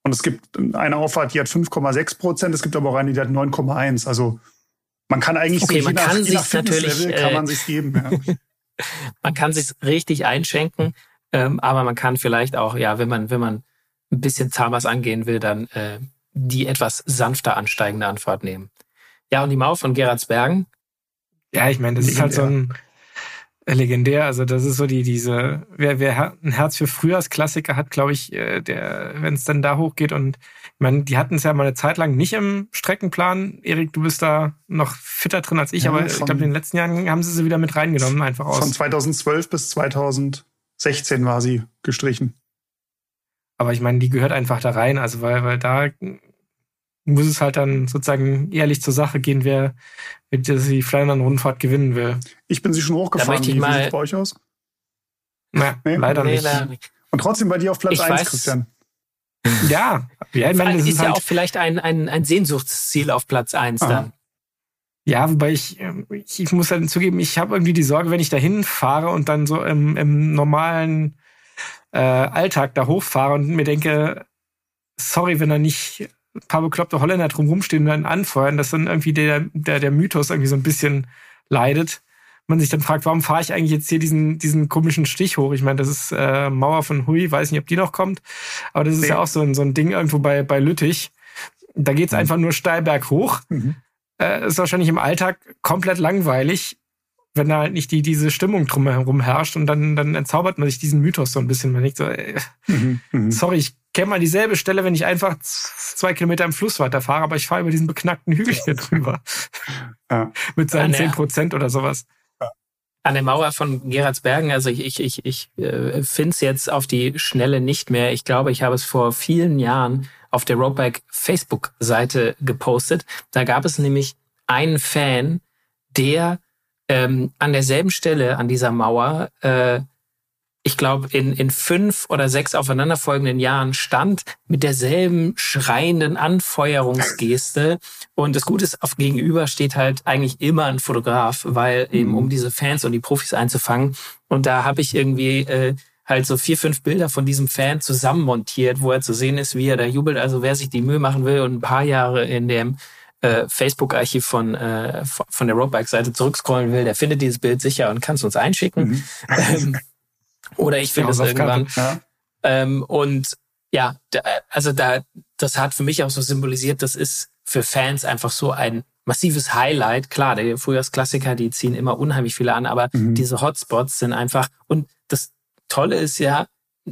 E: Und es gibt eine Auffahrt, die hat 5,6 Prozent. Es gibt aber auch eine, die hat 9,1. Also man kann eigentlich
C: okay,
E: so,
C: man je kann nach, je nach natürlich,
E: kann man äh, sich geben. Ja. [laughs]
C: man kann sich richtig einschenken, ähm, aber man kann vielleicht auch, ja, wenn man, wenn man ein bisschen zahmers angehen will, dann äh, die etwas sanfter ansteigende Anfahrt nehmen. Ja, und die Mauer von Gerardsbergen.
D: Ja, ich meine, das ist halt so ein legendär. Also das ist so die diese wer wer ein Herz für Frühjahrsklassiker hat, glaube ich, äh, der wenn es dann da hochgeht und ich meine, die hatten es ja mal eine Zeit lang nicht im Streckenplan. Erik, du bist da noch fitter drin als ich, ja, aber ich glaube in den letzten Jahren haben sie sie wieder mit reingenommen einfach aus.
E: Von 2012 bis 2016 war sie gestrichen.
D: Aber ich meine, die gehört einfach da rein, also weil weil da muss es halt dann sozusagen ehrlich zur Sache gehen, wer, die Flandern-Rundfahrt gewinnen will.
E: Ich bin sie schon hochgefahren.
C: Wie sieht es
E: bei euch aus?
D: Na, nee? leider, nee, nicht. leider, nicht.
E: Und trotzdem bei dir auf Platz ich 1, weiß, Christian.
D: Ja, ja ich meine,
C: das ist, ist ja halt auch vielleicht ein, ein, ein Sehnsuchtsziel auf Platz 1 dann.
D: Ja, wobei ich, ich, ich muss dann zugeben, ich habe irgendwie die Sorge, wenn ich dahin fahre und dann so im, im normalen äh, Alltag da hochfahre und mir denke, sorry, wenn er nicht ein paar bekloppte Holländer drumherum stehen und dann anfeuern, dass dann irgendwie der, der, der Mythos irgendwie so ein bisschen leidet. Man sich dann fragt, warum fahre ich eigentlich jetzt hier diesen, diesen komischen Stich hoch? Ich meine, das ist äh, Mauer von Hui, weiß nicht, ob die noch kommt, aber das ist nee. ja auch so ein, so ein Ding irgendwo bei, bei Lüttich. Da geht's mhm. einfach nur steil berghoch. Mhm. Äh, ist wahrscheinlich im Alltag komplett langweilig, wenn da halt nicht die, diese Stimmung drumherum herrscht und dann, dann entzaubert man sich diesen Mythos so ein bisschen. Man denkt so, ey, mhm. mhm. sorry, ich käme mal dieselbe Stelle, wenn ich einfach zwei Kilometer im Fluss weiterfahre, aber ich fahre über diesen beknackten Hügel hier drüber. Ja. [laughs] Mit seinen zehn Prozent oder sowas.
C: An der Mauer von Gerardsbergen, also ich, ich, ich, ich äh, finde es jetzt auf die Schnelle nicht mehr. Ich glaube, ich habe es vor vielen Jahren auf der Roadbike Facebook-Seite gepostet. Da gab es nämlich einen Fan, der ähm, an derselben Stelle an dieser Mauer äh, ich glaube, in, in fünf oder sechs aufeinanderfolgenden Jahren stand mit derselben schreienden Anfeuerungsgeste. Und das Gute ist, auf Gegenüber steht halt eigentlich immer ein Fotograf, weil eben um mhm. diese Fans und die Profis einzufangen. Und da habe ich irgendwie äh, halt so vier, fünf Bilder von diesem Fan zusammenmontiert, wo er zu sehen ist, wie er da jubelt. Also wer sich die Mühe machen will und ein paar Jahre in dem äh, Facebook-Archiv von, äh, von der Roadbike-Seite zurückscrollen will, der findet dieses Bild sicher und kann es uns einschicken. Mhm. Ähm, oder ich finde es irgendwann. Ja. Ähm, und ja, da, also da, das hat für mich auch so symbolisiert, das ist für Fans einfach so ein massives Highlight. Klar, der Frühjahrsklassiker, die ziehen immer unheimlich viele an, aber mhm. diese Hotspots sind einfach, und das Tolle ist ja,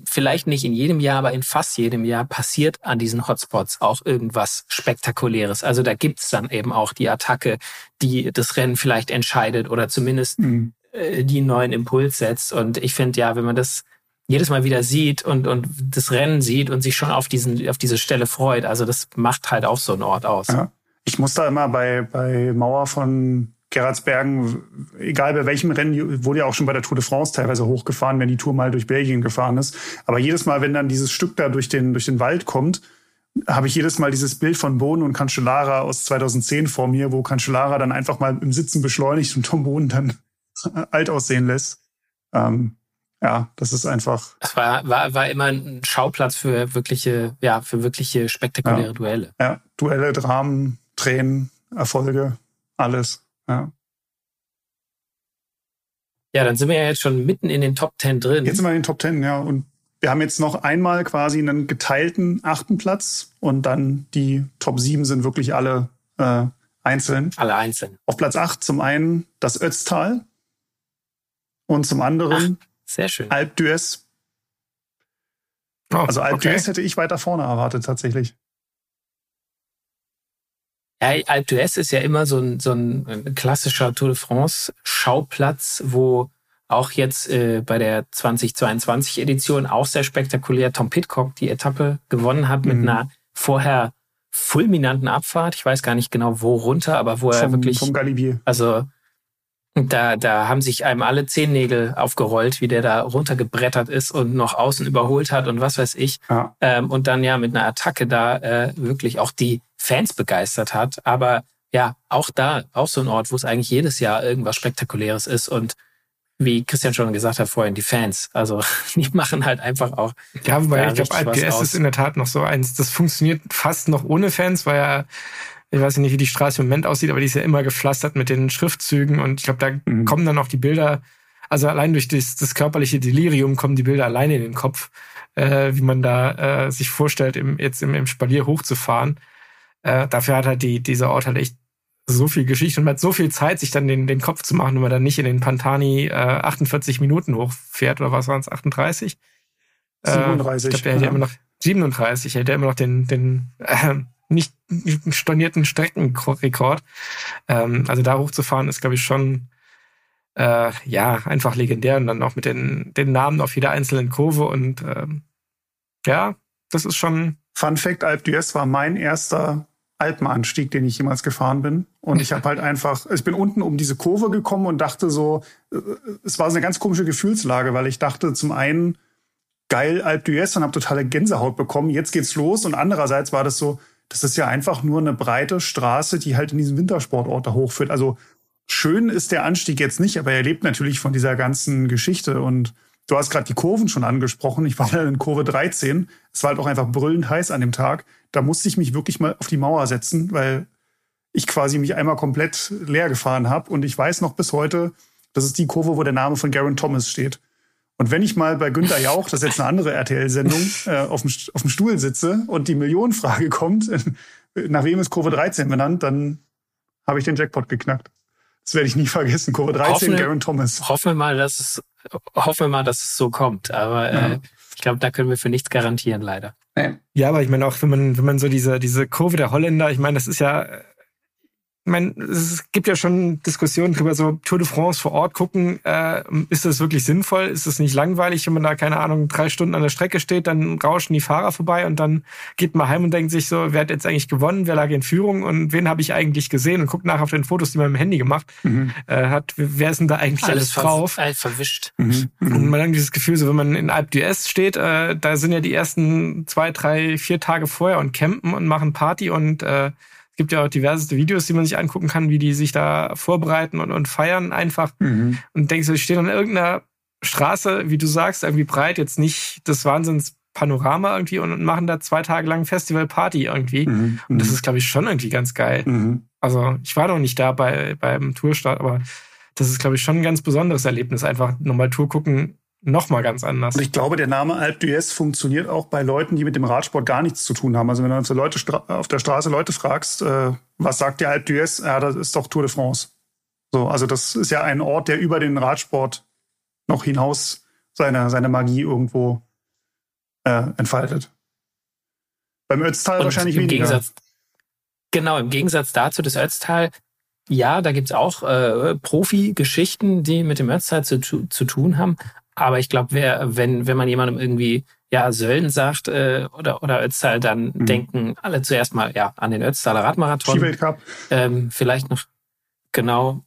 C: vielleicht nicht in jedem Jahr, aber in fast jedem Jahr passiert an diesen Hotspots auch irgendwas Spektakuläres. Also da gibt's dann eben auch die Attacke, die das Rennen vielleicht entscheidet oder zumindest mhm. Äh, die neuen Impuls setzt. Und ich finde ja, wenn man das jedes Mal wieder sieht und, und das Rennen sieht und sich schon auf diesen, auf diese Stelle freut, also das macht halt auch so einen Ort aus. Ja.
E: Ich muss da immer bei, bei Mauer von Gerardsbergen, egal bei welchem Rennen, wurde ja auch schon bei der Tour de France teilweise hochgefahren, wenn die Tour mal durch Belgien gefahren ist. Aber jedes Mal, wenn dann dieses Stück da durch den, durch den Wald kommt habe ich jedes Mal dieses Bild von Bohnen und Cancellara aus 2010 vor mir, wo Cancellara dann einfach mal im Sitzen beschleunigt und Tom Bohnen dann [laughs] alt aussehen lässt. Ähm, ja, das ist einfach.
C: Es war, war, war immer ein Schauplatz für wirkliche, ja, für wirkliche spektakuläre
E: ja.
C: Duelle.
E: Ja, Duelle, Dramen, Tränen, Erfolge, alles. Ja.
C: Ja, dann sind wir ja jetzt schon mitten in den Top Ten drin.
E: Jetzt sind wir in den Top Ten, ja. Und wir haben jetzt noch einmal quasi einen geteilten achten Platz und dann die Top 7 sind wirklich alle äh, einzeln.
C: Alle einzeln.
E: Auf Platz 8 zum einen das Ötztal und zum anderen
C: Ach, sehr schön.
E: Alp d'Huez.
D: Oh,
E: Also Alp
D: okay.
E: d'Huez hätte ich weiter vorne erwartet tatsächlich.
C: Ja, Alpe d'Huez ist ja immer so ein, so ein klassischer Tour de France Schauplatz, wo auch jetzt äh, bei der 2022 Edition auch sehr spektakulär Tom Pitcock die Etappe gewonnen hat mit
E: Mhm.
C: einer vorher fulminanten Abfahrt. Ich weiß gar nicht genau wo runter, aber wo er
E: Vom,
C: wirklich,
E: vom Galibier.
C: also da, da haben sich einem alle Zehennägel aufgerollt, wie der da runtergebrettert ist und noch außen überholt hat und was weiß ich.
E: Ja.
C: Ähm, und dann ja mit einer Attacke da äh, wirklich auch die Fans begeistert hat. Aber ja, auch da, auch so ein Ort, wo es eigentlich jedes Jahr irgendwas Spektakuläres ist und wie Christian schon gesagt hat vorhin, die Fans, also [laughs] die machen halt einfach auch.
D: Ja, wobei
C: Ja,
D: ich glaube,
C: aus.
D: ist in der Tat noch so eins. Das funktioniert fast noch ohne Fans, weil ja, ich weiß nicht, wie die Straße im Moment aussieht, aber die ist ja immer gepflastert mit den Schriftzügen und ich glaube, da
E: Mhm.
D: kommen dann auch die Bilder, also allein durch das, das körperliche Delirium kommen die Bilder alleine in den Kopf, äh, wie man da äh, sich vorstellt, im, jetzt im, im Spalier hochzufahren. Äh, dafür hat halt die, dieser Ort halt echt so viel Geschichte und man hat so viel Zeit, sich dann den, den Kopf zu machen, wenn man dann nicht in den Pantani äh, 48 Minuten hochfährt oder was waren es, 38? Äh,
E: 37,
D: ich glaube, der hätte
E: ja.
D: immer noch 37, hätte er immer noch den, den äh, nicht stornierten Streckenrekord. Ähm, also da hochzufahren ist, glaube ich, schon äh, ja einfach legendär und dann auch mit den, den Namen auf jeder einzelnen Kurve und ähm, ja, das ist schon
E: Fun Fact, Alp d'Huez war mein erster Alpenanstieg, den ich jemals gefahren bin. Und ich habe halt einfach, ich bin unten um diese Kurve gekommen und dachte so, äh, es war so eine ganz komische Gefühlslage, weil ich dachte zum einen, geil Alp d'Huez und habe totale Gänsehaut bekommen, jetzt geht's los. Und andererseits war das so, das ist ja einfach nur eine breite Straße, die halt in diesen Wintersportort da hochführt. Also schön ist der Anstieg jetzt nicht, aber er lebt natürlich von dieser ganzen Geschichte. Und du hast gerade die Kurven schon angesprochen. Ich war in Kurve 13. Es war halt auch einfach brüllend heiß an dem Tag. Da musste ich mich wirklich mal auf die Mauer setzen, weil ich quasi mich einmal komplett leer gefahren habe. Und ich weiß noch bis heute, das ist die Kurve, wo der Name von Garen Thomas steht. Und wenn ich mal bei Günter Jauch, das ist jetzt eine andere RTL-Sendung, äh, auf, dem, auf dem Stuhl sitze und die Millionenfrage kommt, [laughs] nach wem ist Kurve 13 benannt, dann habe ich den Jackpot geknackt. Das werde ich nie vergessen. Kurve 13,
C: Hoffen-
E: Garen Thomas.
C: Hoffen wir mal, dass es, hoffen wir mal, dass es so kommt. Aber
E: Ja.
C: äh, ich glaube, da können wir für nichts garantieren, leider.
D: Ja, aber ich meine auch, wenn man, wenn man so diese, diese Kurve der Holländer, ich meine, das ist ja, äh, ich meine, es gibt ja schon Diskussionen drüber, so Tour de France vor Ort gucken, äh, ist das wirklich sinnvoll? Ist das nicht langweilig, wenn man da, keine Ahnung, drei Stunden an der Strecke steht, dann rauschen die Fahrer vorbei und dann geht man heim und denkt sich so, wer hat jetzt eigentlich gewonnen, wer lag in Führung und wen habe ich eigentlich gesehen und guckt nach auf den Fotos, die man mit dem Handy gemacht
E: Mhm.
D: äh, hat, wer ist denn da eigentlich alles,
C: ver-
D: drauf?
C: Alles verwischt.
E: Mhm.
D: Und man hat dieses Gefühl, so wenn man in Alp d'Huez steht, äh, da sind ja die ersten zwei, drei, vier Tage vorher und campen und machen Party und äh, gibt ja auch diverseste Videos, die man sich angucken kann, wie die sich da vorbereiten und, und feiern einfach
E: Mhm.
D: und denkst so, ich stehe an irgendeiner Straße, wie du sagst, irgendwie breit, jetzt nicht das Wahnsinns-Panorama irgendwie und, und machen da zwei Tage lang Festival-Party irgendwie.
E: Mhm.
D: Und das ist, glaube ich, schon irgendwie ganz geil.
E: Mhm.
D: Also ich war noch nicht da bei, beim Tourstart, aber das ist, glaube ich, schon ein ganz besonderes Erlebnis. Einfach nochmal Tour gucken, nochmal ganz anders.
E: Und ich glaube, der Name Alp d'Huez funktioniert auch bei Leuten, die mit dem Radsport gar nichts zu tun haben. Also wenn du auf der, Leute, auf der Straße Leute fragst, äh, was sagt der Alp d'Huez? Ja, das ist doch Tour de France. So, also das ist ja ein Ort, der über den Radsport noch hinaus seine, seine Magie irgendwo äh, entfaltet. Beim Ötztal
C: Und
E: wahrscheinlich
C: im
E: weniger.
C: Gegensatz, genau, im Gegensatz dazu das Ötztal, ja, da gibt's auch äh, Profi-Geschichten, die mit dem Ötztal zu, zu tun haben. Aber ich glaube, wer, wenn, wenn man jemandem irgendwie ja Sölden sagt äh, oder, oder Ötztal, dann
E: Mhm.
C: denken alle zuerst mal ja an den Ötztaler Radmarathon.
E: Skiweltcup.
C: Ähm, vielleicht noch, genau,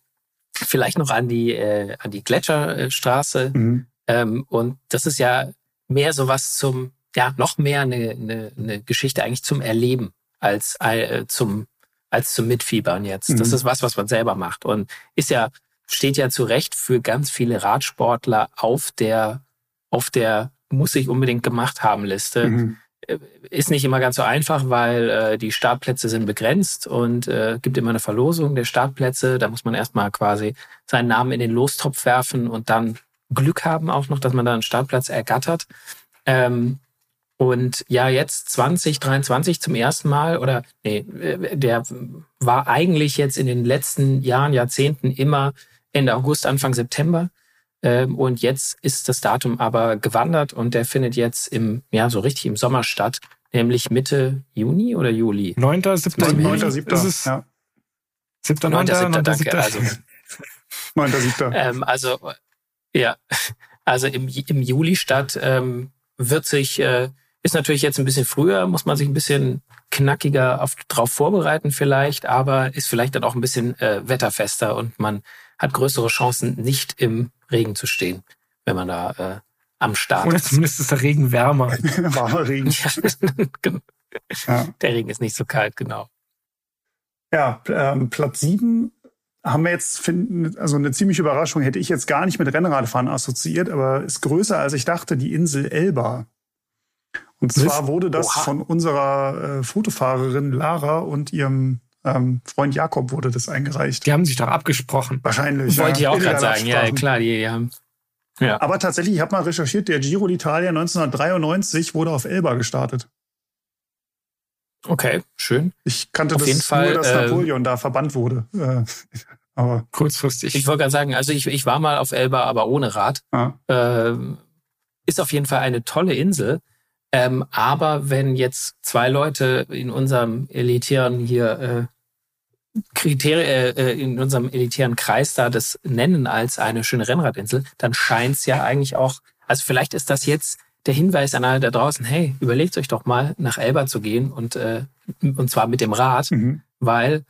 C: vielleicht noch an die, äh, an die Gletscherstraße.
E: Mhm.
C: Ähm, und das ist ja mehr sowas zum, ja noch mehr eine, eine, eine Geschichte eigentlich zum Erleben als äh, zum als zum Mitfiebern jetzt. Mhm. Das ist was, was man selber macht und ist ja steht ja zu Recht für ganz viele Radsportler auf der auf der muss ich unbedingt gemacht haben Liste. Mhm. Äh, ist nicht immer ganz so einfach, weil äh, die Startplätze sind begrenzt und äh, gibt immer eine Verlosung der Startplätze. Da muss man erstmal quasi seinen Namen in den Lostopf werfen und dann Glück haben auch noch, dass man da einen Startplatz ergattert. Ähm, und ja, jetzt 2023 zum ersten Mal oder nee, äh, der war eigentlich jetzt in den letzten Jahren, Jahrzehnten immer Ende August, Anfang September. Ähm, und jetzt ist das Datum aber gewandert und der findet jetzt im, ja, so richtig im Sommer statt, nämlich Mitte Juni oder Juli?
D: 9. 7.
E: 9. 7.
D: Ist es
E: ja.
D: 7. 9.
C: 9. 7. Danke.
D: 7.
C: Also, [laughs]
E: 9. 7.
C: ähm, also, ja, also im, im Juli statt ähm, wird sich, äh, ist natürlich jetzt ein bisschen früher, muss man sich ein bisschen knackiger auf, drauf vorbereiten vielleicht, aber ist vielleicht dann auch ein bisschen äh, wetterfester und man hat größere Chancen, nicht im Regen zu stehen, wenn man da äh, am Start
D: Oder
C: ist.
D: zumindest ist der Regen wärmer. [laughs]
E: Warmer Regen.
C: Ja, [laughs] genau.
E: Ja.
C: Der Regen ist nicht so kalt, genau.
E: Ja, ähm, Platz sieben haben wir jetzt, finden, also eine ziemliche Überraschung, hätte ich jetzt gar nicht mit Rennradfahren assoziiert, aber ist größer als ich dachte, die Insel Elba. Und zwar wurde das
C: Oha.
E: von unserer äh, Fotofahrerin Lara und ihrem ähm, Freund Jakob wurde das eingereicht.
D: Die haben sich doch abgesprochen.
E: Wahrscheinlich.
C: Wollte ich auch gerade sagen. Ja, klar, die haben. Ja.
E: Aber tatsächlich, ich habe mal recherchiert, der Giro d'Italia 1993 wurde auf Elba gestartet.
C: Okay, schön.
E: Ich kannte
C: Auf
E: das
C: jeden
E: nur,
C: Fall,
E: dass
C: äh,
E: Napoleon da verbannt wurde. Äh, [laughs] aber
D: Kurzfristig.
C: Ich wollte gerade sagen, also ich, ich war mal auf Elba, aber ohne Rad.
E: ja.
C: Ähm, ist auf jeden Fall eine tolle Insel. Ähm, aber wenn jetzt zwei Leute in unserem elitären hier äh, Kriterien, äh, äh, in unserem elitären Kreis da das nennen als eine schöne Rennradinsel, dann scheint es ja eigentlich auch, also vielleicht ist das jetzt der Hinweis an alle da draußen, hey, überlegt euch doch mal, nach Elba zu gehen und, äh, und zwar mit dem Rad,
E: Mhm.
C: weil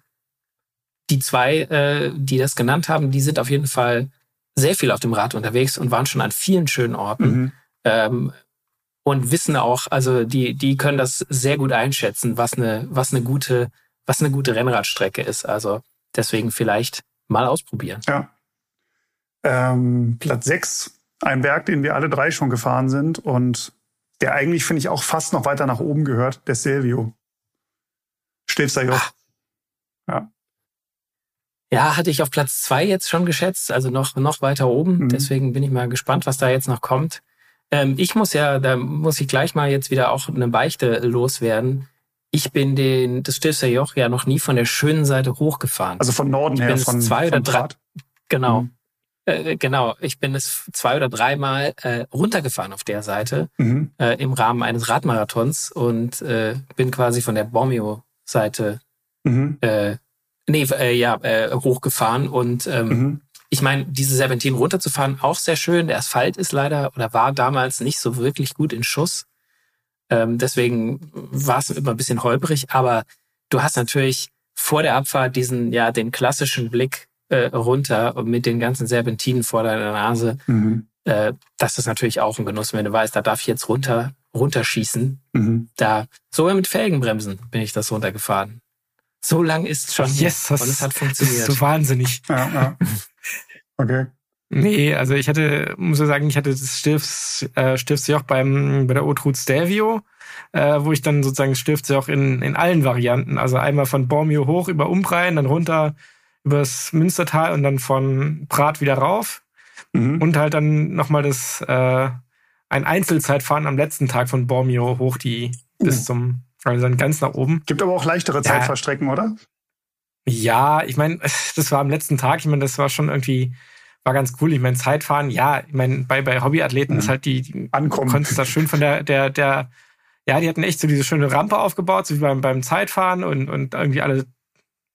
C: die zwei, äh, die das genannt haben, die sind auf jeden Fall sehr viel auf dem Rad unterwegs und waren schon an vielen schönen Orten
E: Mhm.
C: ähm, und wissen auch, also die, die können das sehr gut einschätzen, was eine, was eine gute, was eine gute Rennradstrecke ist. Also deswegen vielleicht mal ausprobieren.
E: Ja. Ähm, Platz 6, ein Berg, den wir alle drei schon gefahren sind und der eigentlich, finde ich, auch fast noch weiter nach oben gehört, der Silvio. Stilfser Joch.
C: Ja, hatte ich auf Platz zwei jetzt schon geschätzt, also noch, noch weiter oben.
E: Mhm.
C: Deswegen bin ich mal gespannt, was da jetzt noch kommt. Ähm, ich muss ja, da muss ich gleich mal jetzt wieder auch eine Beichte loswerden. Ich bin den, das Stilfser Joch ja noch nie von der schönen Seite hochgefahren.
E: Also von Norden
C: Ich
E: her, von,
C: zwei oder
E: von
C: drei-
E: Prag.
C: genau.
E: Mhm.
C: Äh, genau. Ich bin es zwei oder dreimal äh, runtergefahren auf der Seite
E: Mhm.
C: äh, im Rahmen eines Radmarathons und äh, bin quasi von der Bormio-Seite
E: Mhm.
C: äh, nee, äh, ja, äh, hochgefahren und ähm,
E: Mhm.
C: ich meine, diese Serpentinen runterzufahren, auch sehr schön. Der Asphalt ist leider oder war damals nicht so wirklich gut in Schuss. Ähm, deswegen war es immer ein bisschen holprig, aber du hast natürlich vor der Abfahrt diesen, ja, den klassischen Blick äh, runter und mit den ganzen Serpentinen vor deiner Nase.
E: Mhm.
C: Äh, das ist natürlich auch ein Genuss, wenn du weißt, da darf ich jetzt runter, runterschießen.
E: Mhm.
C: Da, sogar mit Felgenbremsen bin ich das runtergefahren. So lang ist schon
D: Yes, das,
C: und es hat
D: das
C: funktioniert.
D: ist so wahnsinnig.
E: Ja, ja. [laughs] Okay.
D: Nee, also ich hatte, muss ich sagen, ich hatte das Stifts, äh, Stiftsjoch beim, bei der Otrud Stelvio, äh, wo ich dann sozusagen das Stiftsjoch in, in allen Varianten, also einmal von Bormio hoch über Umbrein, dann runter übers Münstertal und dann von Prat wieder rauf
E: Mhm.
D: und halt dann nochmal das, äh, ein Einzelzeitfahren am letzten Tag von Bormio hoch, die bis zum, also dann ganz nach oben.
E: Gibt aber auch leichtere Zeitverstrecken, oder?
D: Ja, ich meine, [laughs] das war am letzten Tag, ich meine, das war schon irgendwie, war ganz cool. Ich meine, Zeitfahren, ja, ich meine, bei, bei Hobbyathleten
E: Mhm.
D: ist halt die, die
E: Ankommen.
D: du konntest da schön von der, der, der, ja, die hatten echt so diese schöne Rampe aufgebaut, so wie beim, beim Zeitfahren und, und irgendwie alle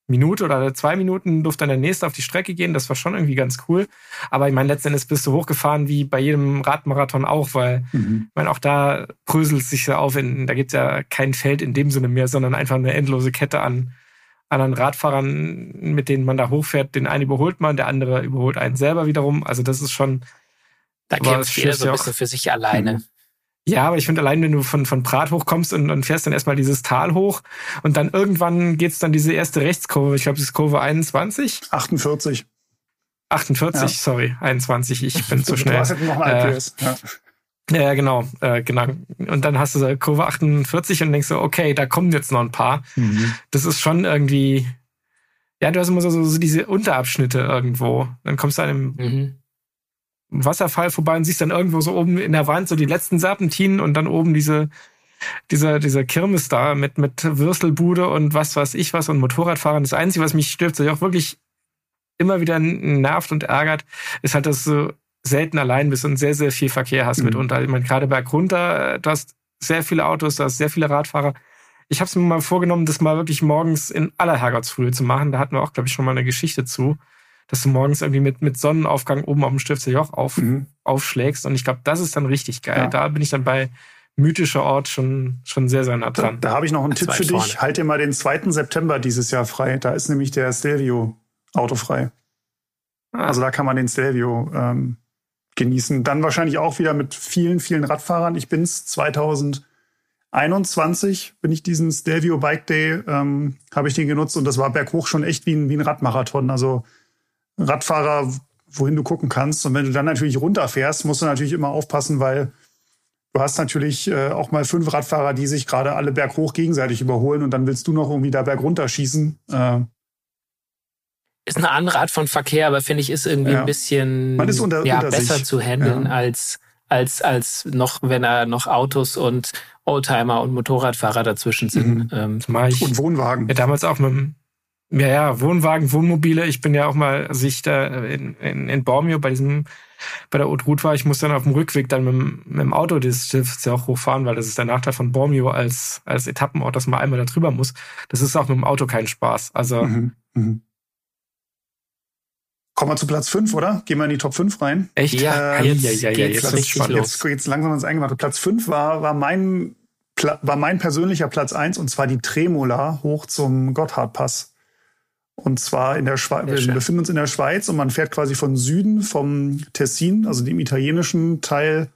D: Minute oder alle zwei Minuten durfte dann der nächste auf die Strecke gehen. Das war schon irgendwie ganz cool. Aber ich meine, letztendlich bist du hochgefahren wie bei jedem Radmarathon auch, weil
E: Mhm.
D: ich meine, auch da bröselt es sich ja auf. In, da gibt's ja kein Feld in dem Sinne mehr, sondern einfach eine endlose Kette an anderen Radfahrern, mit denen man da hochfährt. Den einen überholt man, der andere überholt einen selber wiederum. Also das ist schon,
C: Da kämpft
D: es
C: jeder so ein bisschen für sich alleine.
E: Mhm.
D: Ja, aber ich finde allein, wenn du von, von Prat hochkommst und, und fährst dann erstmal dieses Tal hoch und dann irgendwann geht's dann diese erste Rechtskurve, ich glaube, das ist Kurve 21?
E: 48.
D: 48, ja. sorry, 21, ich bin zu [laughs] schnell. Du hast jetzt noch ein äh, ja. Ja, genau, äh, genau. Und dann hast du so Kurve 48 und denkst so, okay, da kommen jetzt noch ein paar. Mhm. Das ist schon irgendwie, ja, du hast immer so, so, so diese Unterabschnitte irgendwo. Dann kommst du an einem mhm. Wasserfall vorbei und siehst dann irgendwo so oben in der Wand so die letzten Serpentinen und dann oben diese, dieser, dieser Kirmes da mit, mit Würstelbude und was weiß ich was und Motorradfahrern. Das Einzige, was mich stört, was ich auch wirklich immer wieder nervt und ärgert, ist halt, dass du selten allein bist und sehr, sehr viel Verkehr hast mhm. mitunter. Ich meine, gerade bergunter, du hast sehr viele Autos, du hast sehr viele Radfahrer. Ich habe es mir mal vorgenommen, das mal wirklich morgens in aller Herrgottsfrühe zu machen. Da hatten wir auch, glaube ich, schon mal eine Geschichte zu, dass du morgens irgendwie mit, mit Sonnenaufgang oben auf dem Stifter Joch auf, mhm. aufschlägst. Und ich glaube, das ist dann richtig geil. Ja. Da bin ich dann bei mythischer Ort schon, schon sehr, sehr nah dran.
E: Da, da habe ich noch einen Tipp für dich. Vorne. Halt dir mal den 2. September dieses Jahr frei. Da ist nämlich der Stelvio autofrei. Ah. Also da kann man den Stelvio ähm, genießen. Dann wahrscheinlich auch wieder mit vielen, vielen Radfahrern. Ich bin's 2021 bin ich diesen Stelvio Bike Day, ähm, habe ich den genutzt und das war berghoch schon echt wie ein, wie ein Radmarathon. Also Radfahrer, wohin du gucken kannst. Und wenn du dann natürlich runterfährst, musst du natürlich immer aufpassen, weil du hast natürlich äh, auch mal fünf Radfahrer, die sich gerade alle berghoch gegenseitig überholen und dann willst du noch irgendwie da bergunter schießen. Äh,
C: ist eine andere Art von Verkehr, aber finde ich, ist irgendwie ja. ein bisschen
E: Man ist unter,
C: ja,
E: unter
C: besser
E: sich.
C: zu handeln ja. als, als, als noch, wenn er noch Autos und Oldtimer und Motorradfahrer dazwischen sind.
E: Mhm. Ähm, ich, und Wohnwagen.
D: Ja, damals auch mit dem ja, ja, Wohnwagen, Wohnmobile. Ich bin ja auch mal, als ich da in, in, in Bormio bei diesem, bei der Haute Route war, ich musste dann auf dem Rückweg dann mit, mit dem Auto dieses Schiffs ja auch hochfahren, weil das ist der Nachteil von Bormio als, als Etappenort, dass man einmal da drüber muss. Das ist auch mit dem Auto kein Spaß. Also, mhm. Mhm.
E: Kommen wir zu Platz 5, oder? Gehen wir in die Top 5 rein.
C: Echt?
E: Ja,
C: ähm, jetzt, ja, ja, ja,
E: jetzt, jetzt, jetzt, jetzt, jetzt langsam ins Eingemachte. Platz 5 war, war mein, war mein persönlicher Platz 1 und zwar die Tremola hoch zum Gotthardpass. Und zwar in der Schweiz. Wir befinden uns in der Schweiz und man fährt quasi von Süden, vom Tessin, also dem italienischen Teil,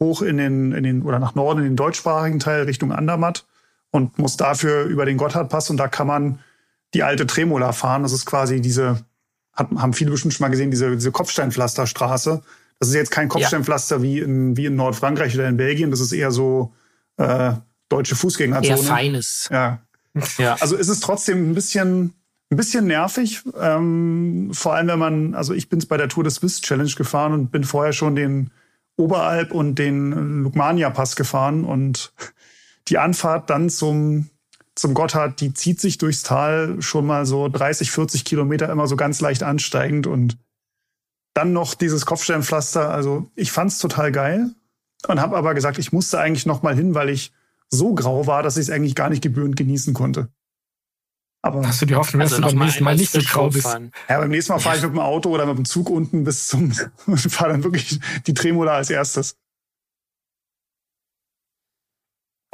E: hoch in den, in den, oder nach Norden in den deutschsprachigen Teil Richtung Andermatt und muss dafür über den Gotthardpass und da kann man die alte Tremola fahren. Das ist quasi diese hat, haben viele bestimmt schon mal gesehen, diese, diese Kopfsteinpflasterstraße. Das ist jetzt kein Kopfsteinpflaster ja. wie, in, wie in Nordfrankreich oder in Belgien. Das ist eher so äh, deutsche Fußgängerzone.
C: Eher feines.
E: Ja. [laughs] ja. Also ist es trotzdem ein bisschen, ein bisschen nervig. Ähm, vor allem, wenn man, also ich bin bei der Tour des Swiss Challenge gefahren und bin vorher schon den Oberalp und den Lugmania Pass gefahren und die Anfahrt dann zum zum Gotthard, die zieht sich durchs Tal schon mal so 30, 40 Kilometer immer so ganz leicht ansteigend und dann noch dieses Kopfsteinpflaster. Also ich fand's total geil und habe aber gesagt, ich musste eigentlich noch mal hin, weil ich so grau war, dass ich es eigentlich gar nicht gebührend genießen konnte.
D: Aber Hast du die Hoffnung, also dass du beim nächsten Mal nicht so grau bist?
E: Ja, beim nächsten Mal fahre ich mit dem Auto oder mit dem Zug unten bis zum [laughs] und fahre dann wirklich die Tremola als erstes.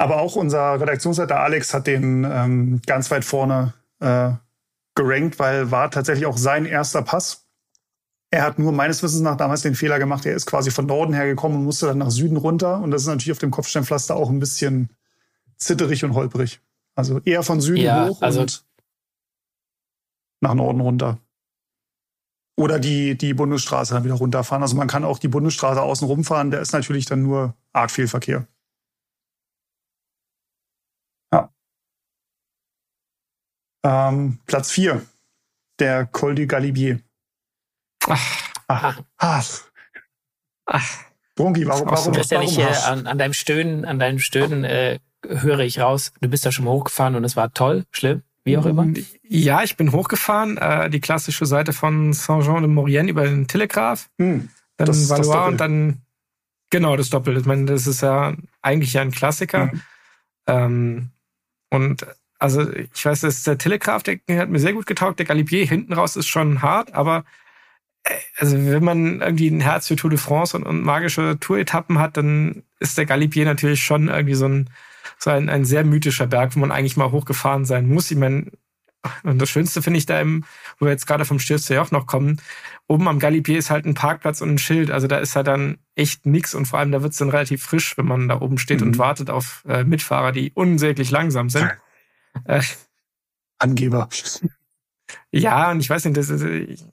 E: Aber auch unser Redaktionsleiter Alex hat den ähm, ganz weit vorne äh, gerankt, weil war tatsächlich auch sein erster Pass. Er hat nur meines Wissens nach damals den Fehler gemacht, er ist quasi von Norden her gekommen und musste dann nach Süden runter. Und das ist natürlich auf dem Kopfsteinpflaster auch ein bisschen zitterig und holprig. Also eher von Süden ja, hoch also und nach Norden runter. Oder die, die Bundesstraße dann wieder runterfahren. Also man kann auch die Bundesstraße außen rumfahren, da ist natürlich dann nur arg viel Verkehr. Ähm, Platz 4, der Col du Galibier.
C: Ach. Ach.
E: Ach. Ach. Brunki, warum, warum,
C: du bist ja nicht äh, an, an, deinem Stöhnen, an deinem Stöhnen äh, höre ich raus. Du bist da schon mal hochgefahren und es war toll, schlimm, wie auch immer.
D: Ja, ich bin hochgefahren, äh, die klassische Seite von Saint-Jean-de-Maurienne über den Telegraph, hm, dann das, Valois das und dann genau das Doppel. Ich meine, das ist ja eigentlich ja ein Klassiker. Hm. Ähm, und also ich weiß, dass der Telegraph, der hat mir sehr gut getaugt. Der Galibier hinten raus ist schon hart, aber äh, also wenn man irgendwie ein Herz für Tour de France und, und magische Tour-Etappen hat, dann ist der Galibier natürlich schon irgendwie so ein, so ein, ein sehr mythischer Berg, wo man eigentlich mal hochgefahren sein muss. Ich meine, Und das Schönste finde ich da im, wo wir jetzt gerade vom Stürze auch noch kommen, oben am Galibier ist halt ein Parkplatz und ein Schild. Also da ist halt dann echt nix und vor allem da wird es dann relativ frisch, wenn man da oben steht mhm. und wartet auf äh, Mitfahrer, die unsäglich langsam sind.
E: Äh, Angeber.
D: Ja, und ich weiß nicht, das ist, ich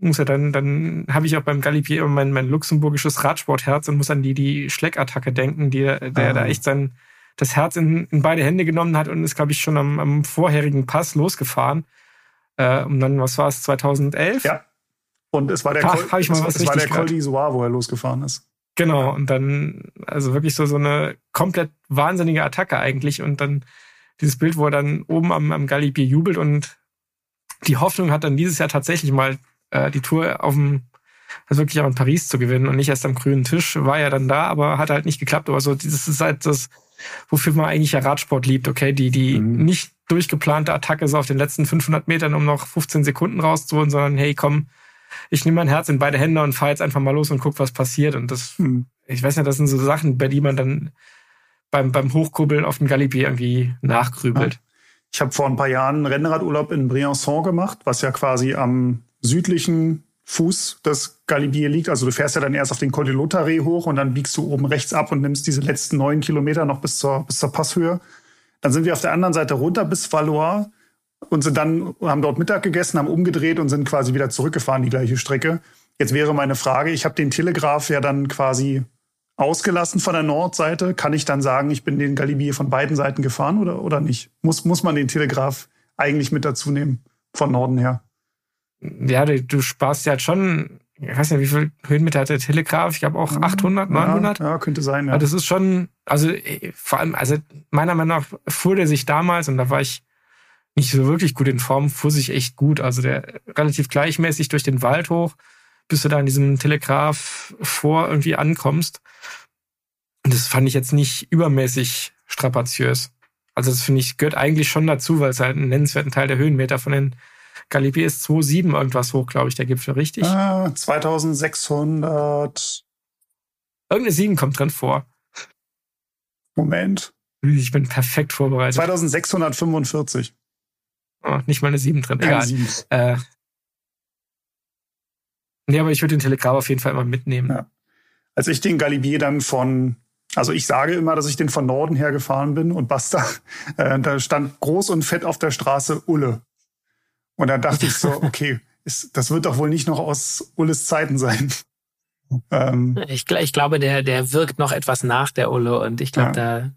D: muss ja dann, dann habe ich auch beim Galibier immer mein, mein luxemburgisches Radsportherz und muss an die, die Schleckattacke denken, die, der ah. da echt sein, das Herz in, in beide Hände genommen hat und ist, glaube ich, schon am, am vorherigen Pass losgefahren. Äh, und dann, was war es, 2011?
E: Ja. Und es war der, Ach, Col,
D: ich mal es,
E: es war der Col d'Isoire, wo er losgefahren ist.
D: Genau, und dann, also wirklich so, so eine komplett wahnsinnige Attacke eigentlich. Und dann dieses Bild, wo er dann oben am, am Galibier jubelt und die Hoffnung hat dann dieses Jahr tatsächlich mal äh, die Tour auf dem, also wirklich auch in Paris zu gewinnen und nicht erst am grünen Tisch. War ja dann da, aber hat halt nicht geklappt. Aber so, das ist halt das, wofür man eigentlich ja Radsport liebt, okay? Die, die mhm. nicht durchgeplante Attacke so auf den letzten 500 Metern, um noch 15 Sekunden rauszuholen, sondern hey, komm, ich nehme mein Herz in beide Hände und fahre jetzt einfach mal los und guck, was passiert. Und das, mhm. ich weiß nicht, das sind so Sachen, bei die man dann beim, beim Hochkurbeln auf den Galibier irgendwie nachgrübelt.
E: Ich habe vor ein paar Jahren einen Rennradurlaub in Briançon gemacht, was ja quasi am südlichen Fuß des Galibier liegt. Also du fährst ja dann erst auf den Col de Lotare hoch und dann biegst du oben rechts ab und nimmst diese letzten neun Kilometer noch bis zur, bis zur Passhöhe. Dann sind wir auf der anderen Seite runter bis Valois und sind dann, haben dort Mittag gegessen, haben umgedreht und sind quasi wieder zurückgefahren, die gleiche Strecke. Jetzt wäre meine Frage, ich habe den Telegraph ja dann quasi ausgelassen von der Nordseite. Kann ich dann sagen, ich bin den Galibier von beiden Seiten gefahren oder, oder nicht? Muss, muss man den Telegraph eigentlich mit dazu nehmen, von Norden her?
D: Ja, du, du sparst ja halt schon, ich weiß nicht, wie viel Höhenmeter hat der Telegraph? Ich glaube auch 800, 900.
E: Ja, ja könnte sein, ja.
D: Aber das ist schon, also vor allem, also meiner Meinung nach fuhr der sich damals, und da war ich nicht so wirklich gut in Form, fuhr sich echt gut. Also der relativ gleichmäßig durch den Wald hoch, bis du da in diesem Telegraph vor irgendwie ankommst. Und das fand ich jetzt nicht übermäßig strapaziös. Also das finde ich, gehört eigentlich schon dazu, weil es halt einen nennenswerten Teil der Höhenmeter von den Galibier ist 2,7 irgendwas hoch, glaube ich, der Gipfel, richtig?
E: Ah, 2600.
D: Irgendeine 7 kommt drin vor.
E: Moment.
D: Ich bin perfekt vorbereitet.
E: 2645.
D: Oh, nicht mal eine 7 drin. Egal. 7. Äh, nee, aber ich würde den Telegraph auf jeden Fall immer mitnehmen. Ja.
E: Als ich den Galibier dann von also ich sage immer, dass ich den von Norden her gefahren bin und basta. [laughs] Äh, da stand groß und fett auf der Straße Ulle. Und dann dachte ich so, [laughs] okay, ist, das wird doch wohl nicht noch aus Ulles Zeiten sein.
C: Ähm, ich, ich, glaube, der, der wirkt noch etwas nach der Ulle und ich glaube, ja. da,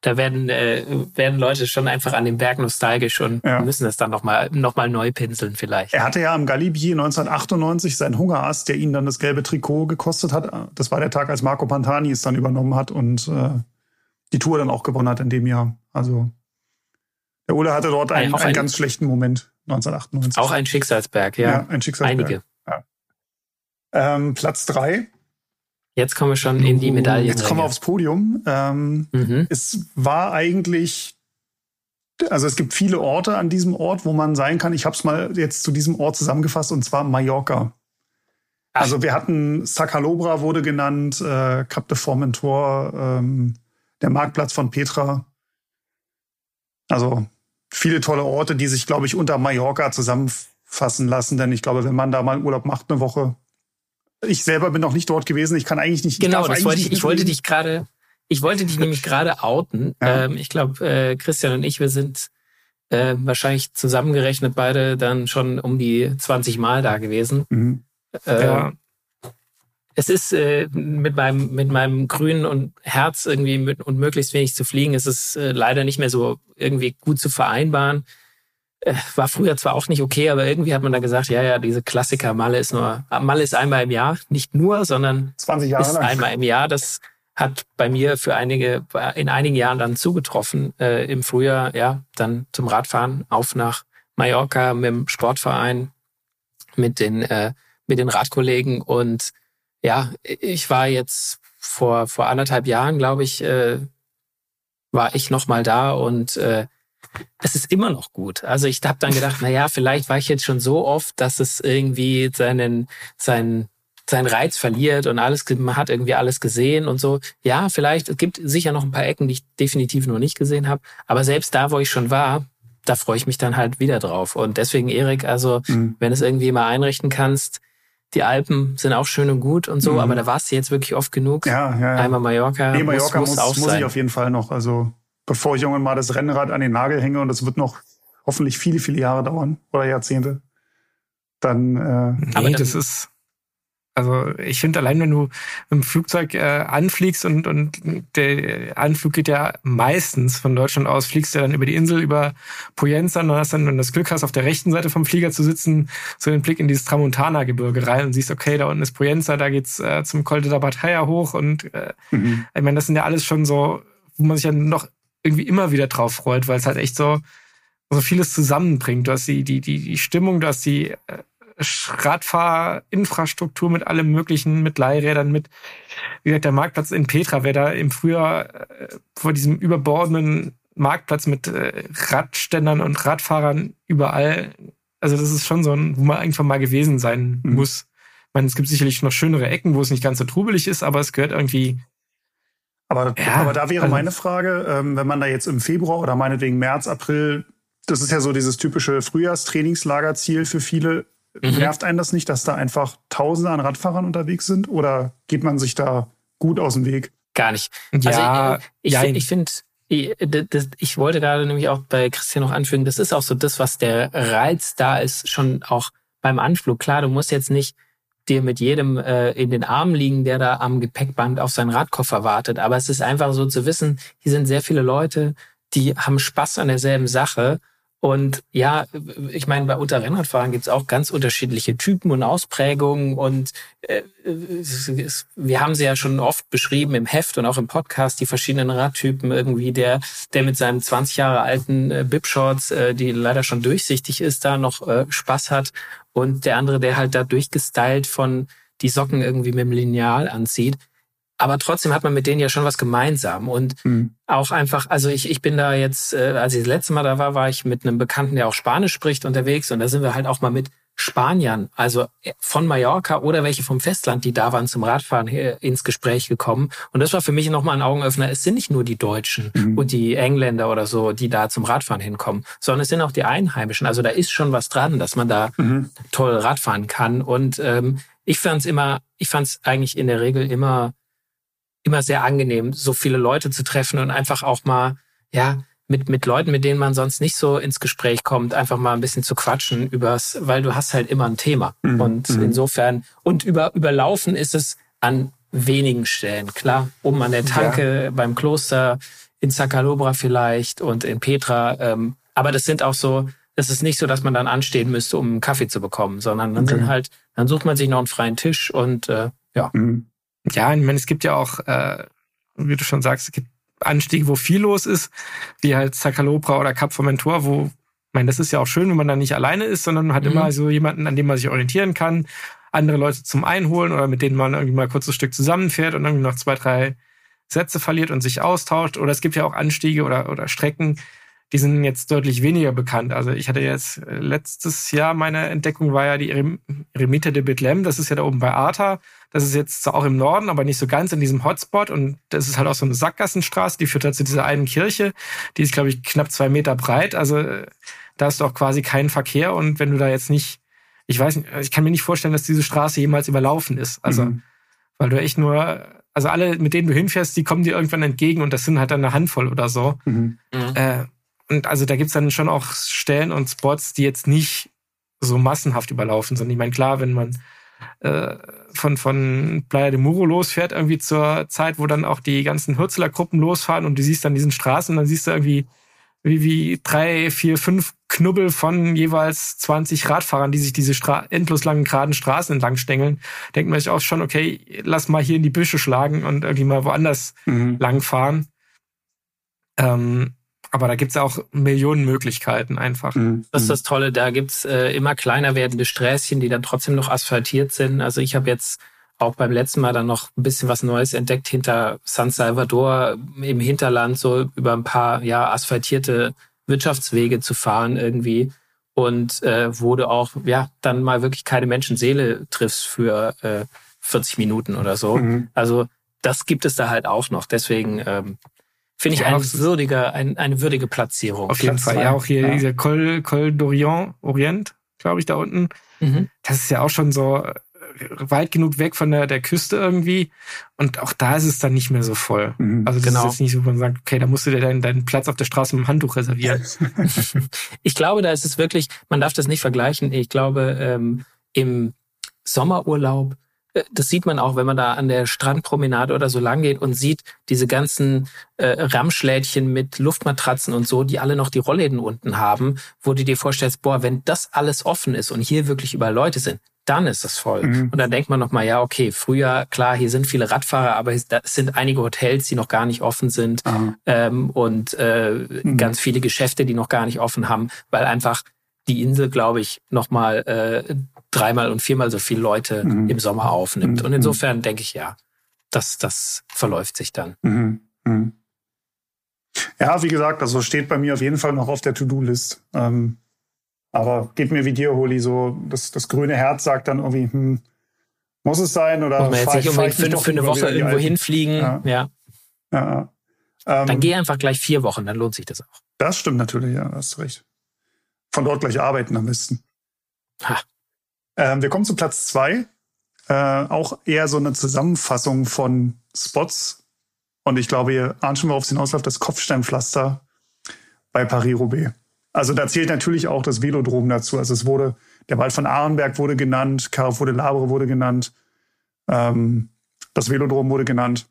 C: da werden, äh, werden Leute schon einfach an dem Berg nostalgisch und ja. müssen es dann nochmal noch mal neu pinseln vielleicht.
E: Er hatte ja am Galibier 1998 seinen Hungerast, der ihn dann das gelbe Trikot gekostet hat. Das war der Tag, als Marco Pantani es dann übernommen hat und äh, die Tour dann auch gewonnen hat in dem Jahr. Also der Ulle hatte dort einen, einen, einen ganz schlechten Moment 1998.
C: Auch ein Schicksalsberg, ja.
E: Ja, ein Schicksalsberg. Einige. Ja. Ähm, Platz drei
C: Jetzt kommen wir schon in die Medaille.
E: Jetzt kommen wir aufs Podium. Ähm, mhm. Es war eigentlich, also es gibt viele Orte an diesem Ort, wo man sein kann. Ich habe es mal jetzt zu diesem Ort zusammengefasst und zwar Mallorca. Ach. Also wir hatten Sacalobra wurde genannt, äh, Cap de Formentor, ähm, der Marktplatz von Petra. Also viele tolle Orte, die sich, glaube ich, unter Mallorca zusammenfassen lassen. Denn ich glaube, wenn man da mal Urlaub macht, eine Woche, ich selber bin noch nicht dort gewesen. Ich kann eigentlich nicht.
C: Genau, das wollte ich. Ich wollte dich gerade. Ich wollte dich nämlich gerade outen. Ja. Ähm, ich glaube, äh, Christian und ich, wir sind äh, wahrscheinlich zusammengerechnet beide dann schon um die 20 Mal da gewesen. Mhm. Äh, ja. Es ist äh, mit meinem mit meinem grünen und Herz irgendwie mit, und möglichst wenig zu fliegen, ist es äh, leider nicht mehr so irgendwie gut zu vereinbaren. Äh, war früher zwar auch nicht okay, aber irgendwie hat man da gesagt, ja, ja, diese Klassiker, Malle ist nur, Malle ist einmal im Jahr, nicht nur, sondern
E: 20 Jahre
C: ist lang. einmal im Jahr. Das hat bei mir für einige, in einigen Jahren dann zugetroffen, äh, im Frühjahr, ja, dann zum Radfahren auf nach Mallorca mit dem Sportverein, mit den, äh, mit den Radkollegen und ja, ich war jetzt vor, vor anderthalb Jahren, glaube ich, äh, war ich noch mal da und äh, es ist immer noch gut. Also ich habe dann gedacht, na ja, vielleicht war ich jetzt schon so oft, dass es irgendwie seinen seinen seinen Reiz verliert und alles man hat irgendwie alles gesehen und so. Ja, vielleicht es gibt sicher noch ein paar Ecken, die ich definitiv noch nicht gesehen habe, aber selbst da, wo ich schon war, da freue ich mich dann halt wieder drauf. Und deswegen, Erik, also mhm. wenn es irgendwie mal einrichten kannst, die Alpen sind auch schön und gut und so, mhm. aber da warst du jetzt wirklich oft genug.
E: Ja, ja, ja.
C: Einmal Mallorca.
E: Nee, Mallorca muss, muss, muss, muss ich auf jeden Fall noch. Also bevor ich irgendwann mal das Rennrad an den Nagel hänge und das wird noch hoffentlich viele, viele Jahre dauern oder Jahrzehnte, dann. Äh,
D: nee, aber das ist also ich finde allein, wenn du im Flugzeug äh, anfliegst und, und der Anflug geht ja meistens von Deutschland aus, fliegst du dann über die Insel, über Poyenza und hast dann, wenn du das Glück hast, auf der rechten Seite vom Flieger zu sitzen, so den Blick in dieses Tramontana-Gebirge rein und siehst, okay, da unten ist Poyenza, da geht's äh, zum Col de la Batalla hoch und äh, mhm. ich meine, das sind ja alles schon so, wo man sich ja noch irgendwie immer wieder drauf freut, weil es halt echt so so vieles zusammenbringt. Du hast die, die, die, die Stimmung, du hast die äh, Radfahrinfrastruktur mit allem möglichen, mit Leihrädern, mit, wie gesagt, der Marktplatz in Petra, wer da im Frühjahr äh, vor diesem überbordenden Marktplatz mit äh, Radständern und Radfahrern überall, also das ist schon so ein, wo man irgendwann mal gewesen sein mhm. muss. Ich meine, es gibt sicherlich noch schönere Ecken, wo es nicht ganz so trubelig ist, aber es gehört irgendwie
E: aber, ja, aber da wäre also, meine Frage, ähm, wenn man da jetzt im Februar oder meinetwegen März, April, das ist ja so dieses typische Frühjahrstrainingslagerziel für viele, Mhm. Nervt einen das nicht, dass da einfach Tausende an Radfahrern unterwegs sind? Oder geht man sich da gut aus dem Weg?
C: Gar nicht. Ja, also ich, ich, ich finde, ich, ich wollte gerade nämlich auch bei Christian noch anfügen, das ist auch so das, was der Reiz da ist, schon auch beim Anflug. Klar, du musst jetzt nicht dir mit jedem äh, in den Armen liegen, der da am Gepäckband auf seinen Radkoffer wartet. Aber es ist einfach so zu wissen, hier sind sehr viele Leute, die haben Spaß an derselben Sache und ja, ich meine, bei unter Rennradfahren gibt's auch ganz unterschiedliche Typen und Ausprägungen. Und äh, es, wir haben sie ja schon oft beschrieben im Heft und auch im Podcast, die verschiedenen Radtypen. Irgendwie der, der mit seinem 20 Jahre alten äh, Bib-Shorts, äh, die leider schon durchsichtig ist, da noch äh, Spaß hat. Und der andere, der halt da durchgestylt von die Socken irgendwie mit dem Lineal anzieht aber trotzdem hat man mit denen ja schon was gemeinsam und mhm. auch einfach, also ich, ich bin da jetzt, äh, als ich das letzte Mal da war, war ich mit einem Bekannten, der auch Spanisch spricht, unterwegs und da sind wir halt auch mal mit Spaniern, also äh, von Mallorca oder welche vom Festland, die da waren zum Radfahren ins Gespräch gekommen. Und das war für mich nochmal ein Augenöffner. Es sind nicht nur die Deutschen mhm. und die Engländer oder so, die da zum Radfahren hinkommen, sondern es sind auch die Einheimischen. Also da ist schon was dran, dass man da mhm. toll Radfahren kann. Und ähm, ich fand es immer, ich fand es eigentlich in der Regel immer immer sehr angenehm, so viele Leute zu treffen und einfach auch mal, ja, mit, mit Leuten, mit denen man sonst nicht so ins Gespräch kommt, einfach mal ein bisschen zu quatschen übers, weil du hast halt immer ein Thema. Mhm. Und mhm. insofern, und über, überlaufen ist es an wenigen Stellen. Klar, oben an der Tanke, ja. beim Kloster, in Sakalobra vielleicht und in Petra. Ähm, aber das sind auch so, es ist nicht so, dass man dann anstehen müsste, um einen Kaffee zu bekommen, sondern dann okay. sind halt, dann sucht man sich noch einen freien Tisch und äh, ja. Mhm.
D: Ja, ich meine, es gibt ja auch, äh, wie du schon sagst, es gibt Anstiege, wo viel los ist, wie halt Zacalobra oder Cap Formentor, wo, ich meine, das ist ja auch schön, wenn man da nicht alleine ist, sondern man hat mhm. immer so jemanden, an dem man sich orientieren kann, andere Leute zum Einholen oder mit denen man irgendwie mal kurz ein Stück zusammenfährt und irgendwie noch zwei, drei Sätze verliert und sich austauscht. Oder es gibt ja auch Anstiege oder, oder Strecken, die sind jetzt deutlich weniger bekannt. Also ich hatte jetzt äh, letztes Jahr meine Entdeckung war ja die Eremite de Bethlehem. Das ist ja da oben bei Arta. Das ist jetzt zwar auch im Norden, aber nicht so ganz in diesem Hotspot. Und das ist halt auch so eine Sackgassenstraße, die führt halt zu dieser einen Kirche. Die ist, glaube ich, knapp zwei Meter breit. Also da ist auch quasi kein Verkehr. Und wenn du da jetzt nicht, ich weiß nicht, ich kann mir nicht vorstellen, dass diese Straße jemals überlaufen ist. Also, mhm. weil du echt nur, also alle, mit denen du hinfährst, die kommen dir irgendwann entgegen und das sind halt dann eine Handvoll oder so. Mhm. Äh, und also da gibt's dann schon auch Stellen und Spots, die jetzt nicht so massenhaft überlaufen sind. Ich meine, klar, wenn man äh, von, von Playa de Muro losfährt, irgendwie zur Zeit, wo dann auch die ganzen Hürzeler-Gruppen losfahren und du siehst dann diesen Straßen, dann siehst du irgendwie wie, wie drei, vier, fünf Knubbel von jeweils 20 Radfahrern, die sich diese Stra endlos langen geraden Straßen entlang stängeln, denkt man sich auch schon, okay, lass mal hier in die Büsche schlagen und irgendwie mal woanders mhm. langfahren. Ähm, aber da gibt's auch Millionen Möglichkeiten einfach. Mhm.
C: Das ist das Tolle, da gibt's äh, immer kleiner werdende Sträßchen, die dann trotzdem noch asphaltiert sind. Also ich habe jetzt auch beim letzten Mal dann noch ein bisschen was Neues entdeckt hinter San Salvador im Hinterland, so über ein paar ja asphaltierte Wirtschaftswege zu fahren irgendwie. Und äh, wo du auch ja dann mal wirklich keine Menschenseele triffst für äh, 40 Minuten oder so. Mhm. Also das gibt es da halt auch noch. Deswegen ähm, Finde ich
D: Ja,
C: ein würdiger, ein, eine würdige Platzierung.
D: Auf jeden Fall.
E: zwei.
D: Ja, auch hier
E: Ja.
D: dieser Col, Col d'Orient, Orient, glaube ich, da unten.
C: Mhm.
D: Das ist ja auch schon so äh, weit genug weg von der, der Küste irgendwie. Und auch da ist es dann nicht mehr so voll.
E: Mhm.
D: Also das
C: Genau.
D: ist jetzt nicht so, wo man sagt, okay, da musst du dir deinen, deinen Platz auf der Straße mit dem Handtuch reservieren. [laughs]
C: Ich glaube, da ist es wirklich, man darf das nicht vergleichen. Ich glaube, ähm, im Sommerurlaub, das sieht man auch, wenn man da an der Strandpromenade oder so lang geht und sieht diese ganzen äh, Ramschlädchen mit Luftmatratzen und so, die alle noch die Rollläden unten haben, wo du dir vorstellst, boah, wenn das alles offen ist und hier wirklich überall Leute sind, dann ist das voll.
E: Mhm.
C: Und dann denkt man nochmal, ja, okay, früher, klar, hier sind viele Radfahrer, aber es da sind einige Hotels, die noch gar nicht offen sind
E: Aha.
C: ähm, und äh,
E: Mhm.
C: ganz viele Geschäfte, die noch gar nicht offen haben, weil einfach die Insel, glaube ich, nochmal äh, dreimal und viermal so viele Leute
E: Mhm.
C: im Sommer aufnimmt.
E: Mhm.
C: Und insofern denke ich ja, das, das verläuft sich dann.
E: Mhm. Mhm. Ja, wie gesagt, also steht bei mir auf jeden Fall noch auf der To-Do-List. Ähm, aber geht mir wie dir, Holi, so das, das grüne Herz sagt dann irgendwie, hm, muss es sein oder
C: Muss man jetzt nicht unbedingt für,
E: doch
C: für eine Woche irgendwo hinfliegen.
E: Ja.
C: Ja.
E: Ja, ja. Ähm,
C: Dann geh einfach gleich vier Wochen, dann lohnt sich das auch.
E: Das stimmt natürlich, ja, hast recht. Von dort gleich arbeiten am besten.
C: Ha.
E: Ähm, wir kommen zu Platz zwei. Äh, auch eher so eine Zusammenfassung von Spots. Und ich glaube, ihr ahnt schon, worauf es hinausläuft, das Kopfsteinpflaster bei Paris-Roubaix. Also da zählt natürlich auch das Velodrom dazu. Also es wurde, der Wald von Ahrenberg wurde genannt, Carrefour de Labre wurde genannt, ähm, das Velodrom wurde genannt.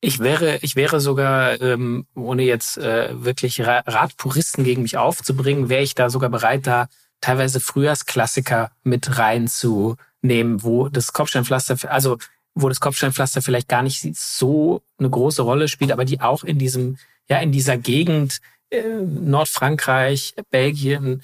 C: Ich wäre, ich wäre sogar, ähm, ohne jetzt äh, wirklich Ra Radpuristen gegen mich aufzubringen, wäre ich da sogar bereit, da teilweise Frühjahrsklassiker mit reinzunehmen, wo das Kopfsteinpflaster, also wo das Kopfsteinpflaster vielleicht gar nicht so eine große Rolle spielt, aber die auch in diesem, ja, in dieser Gegend äh, Nordfrankreich, Belgien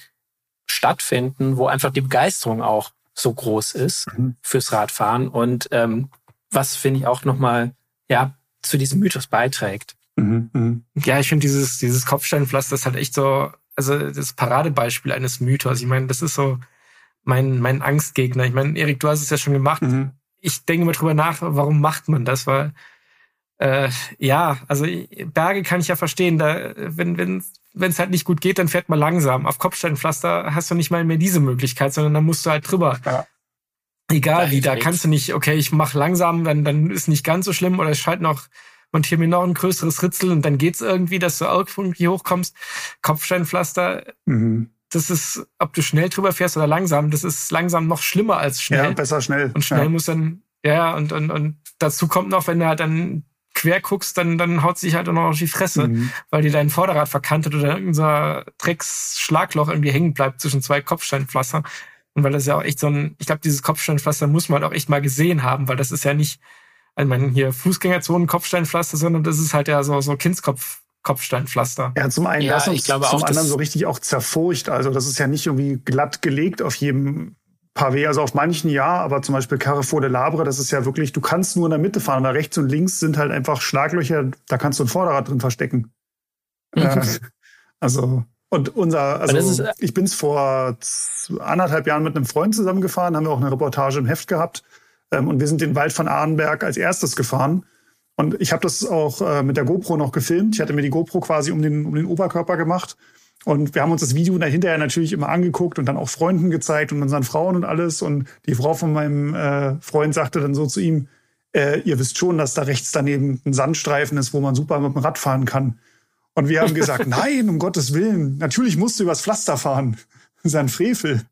C: stattfinden, wo einfach die Begeisterung auch so groß ist
E: Mhm.
C: fürs Radfahren und ähm, was finde ich auch nochmal, ja, zu diesem Mythos beiträgt.
E: Mhm, mhm.
D: Ja, ich finde dieses, dieses Kopfsteinpflaster ist halt echt so, also das Paradebeispiel eines Mythos. Ich meine, das ist so mein, mein Angstgegner. Ich meine, Erik, du hast es ja schon gemacht.
E: Mhm.
D: Ich denke mal drüber nach, warum macht man das? Weil, äh, ja, also Berge kann ich ja verstehen. Da, wenn, wenn, wenn es halt nicht gut geht, dann fährt man langsam. Auf Kopfsteinpflaster hast du nicht mal mehr diese Möglichkeit, sondern dann musst du halt drüber.
E: Ja.
D: Egal
C: Da
D: wie, da kannst du nicht, okay, ich mach langsam, dann, dann ist nicht ganz so schlimm oder ich schalte noch, montiere mir noch ein größeres Ritzel und dann geht's irgendwie, dass du irgendwie hochkommst. Kopfsteinpflaster,
E: Mhm.
D: das ist, ob du schnell drüber fährst oder langsam, das ist langsam noch schlimmer als schnell.
E: Ja, besser schnell.
D: Und schnell
E: ja.
D: muss dann, ja, und, und, und dazu kommt noch, wenn du halt dann quer guckst, dann, dann haut sich halt auch noch auf die Fresse,
E: Mhm.
D: weil dir dein Vorderrad verkantet oder irgendein Drecksschlagloch irgendwie hängen bleibt zwischen zwei Kopfsteinpflaster. Und weil das ja auch echt so ein, ich glaube, dieses Kopfsteinpflaster muss man halt auch echt mal gesehen haben, weil das ist ja nicht, also man hier Fußgängerzonen Kopfsteinpflaster, sondern das ist halt ja so, so Kindskopf Kopfsteinpflaster.
E: Ja, zum einen
C: Ja,
E: das und
C: ich glaube
E: zum
C: auch,
E: anderen so richtig auch zerfurcht. Also das ist ja nicht irgendwie glatt gelegt auf jedem Pavé. Also auf manchen ja, aber zum Beispiel Carrefour de Labre, das ist ja wirklich, du kannst nur in der Mitte fahren. Da rechts und links sind halt einfach Schlaglöcher, da kannst du ein Vorderrad drin verstecken. Äh, also und unser, also
C: ist- äh,
E: ich bin's vor z- anderthalb Jahren mit einem Freund zusammengefahren, haben wir auch eine Reportage im Heft gehabt. Ähm, und wir sind den Wald von Ahrenberg als erstes gefahren. Und ich habe das auch äh, mit der GoPro noch gefilmt. Ich hatte mir die GoPro quasi um den, um den Oberkörper gemacht. Und wir haben uns das Video dann hinterher natürlich immer angeguckt und dann auch Freunden gezeigt und unseren Frauen und alles. Und die Frau von meinem äh, Freund sagte dann so zu ihm, äh, ihr wisst schon, dass da rechts daneben ein Sandstreifen ist, wo man super mit dem Rad fahren kann. Und wir haben gesagt, [laughs] nein, um Gottes Willen, natürlich musst du übers Pflaster fahren. [laughs] Das ist ein Frevel.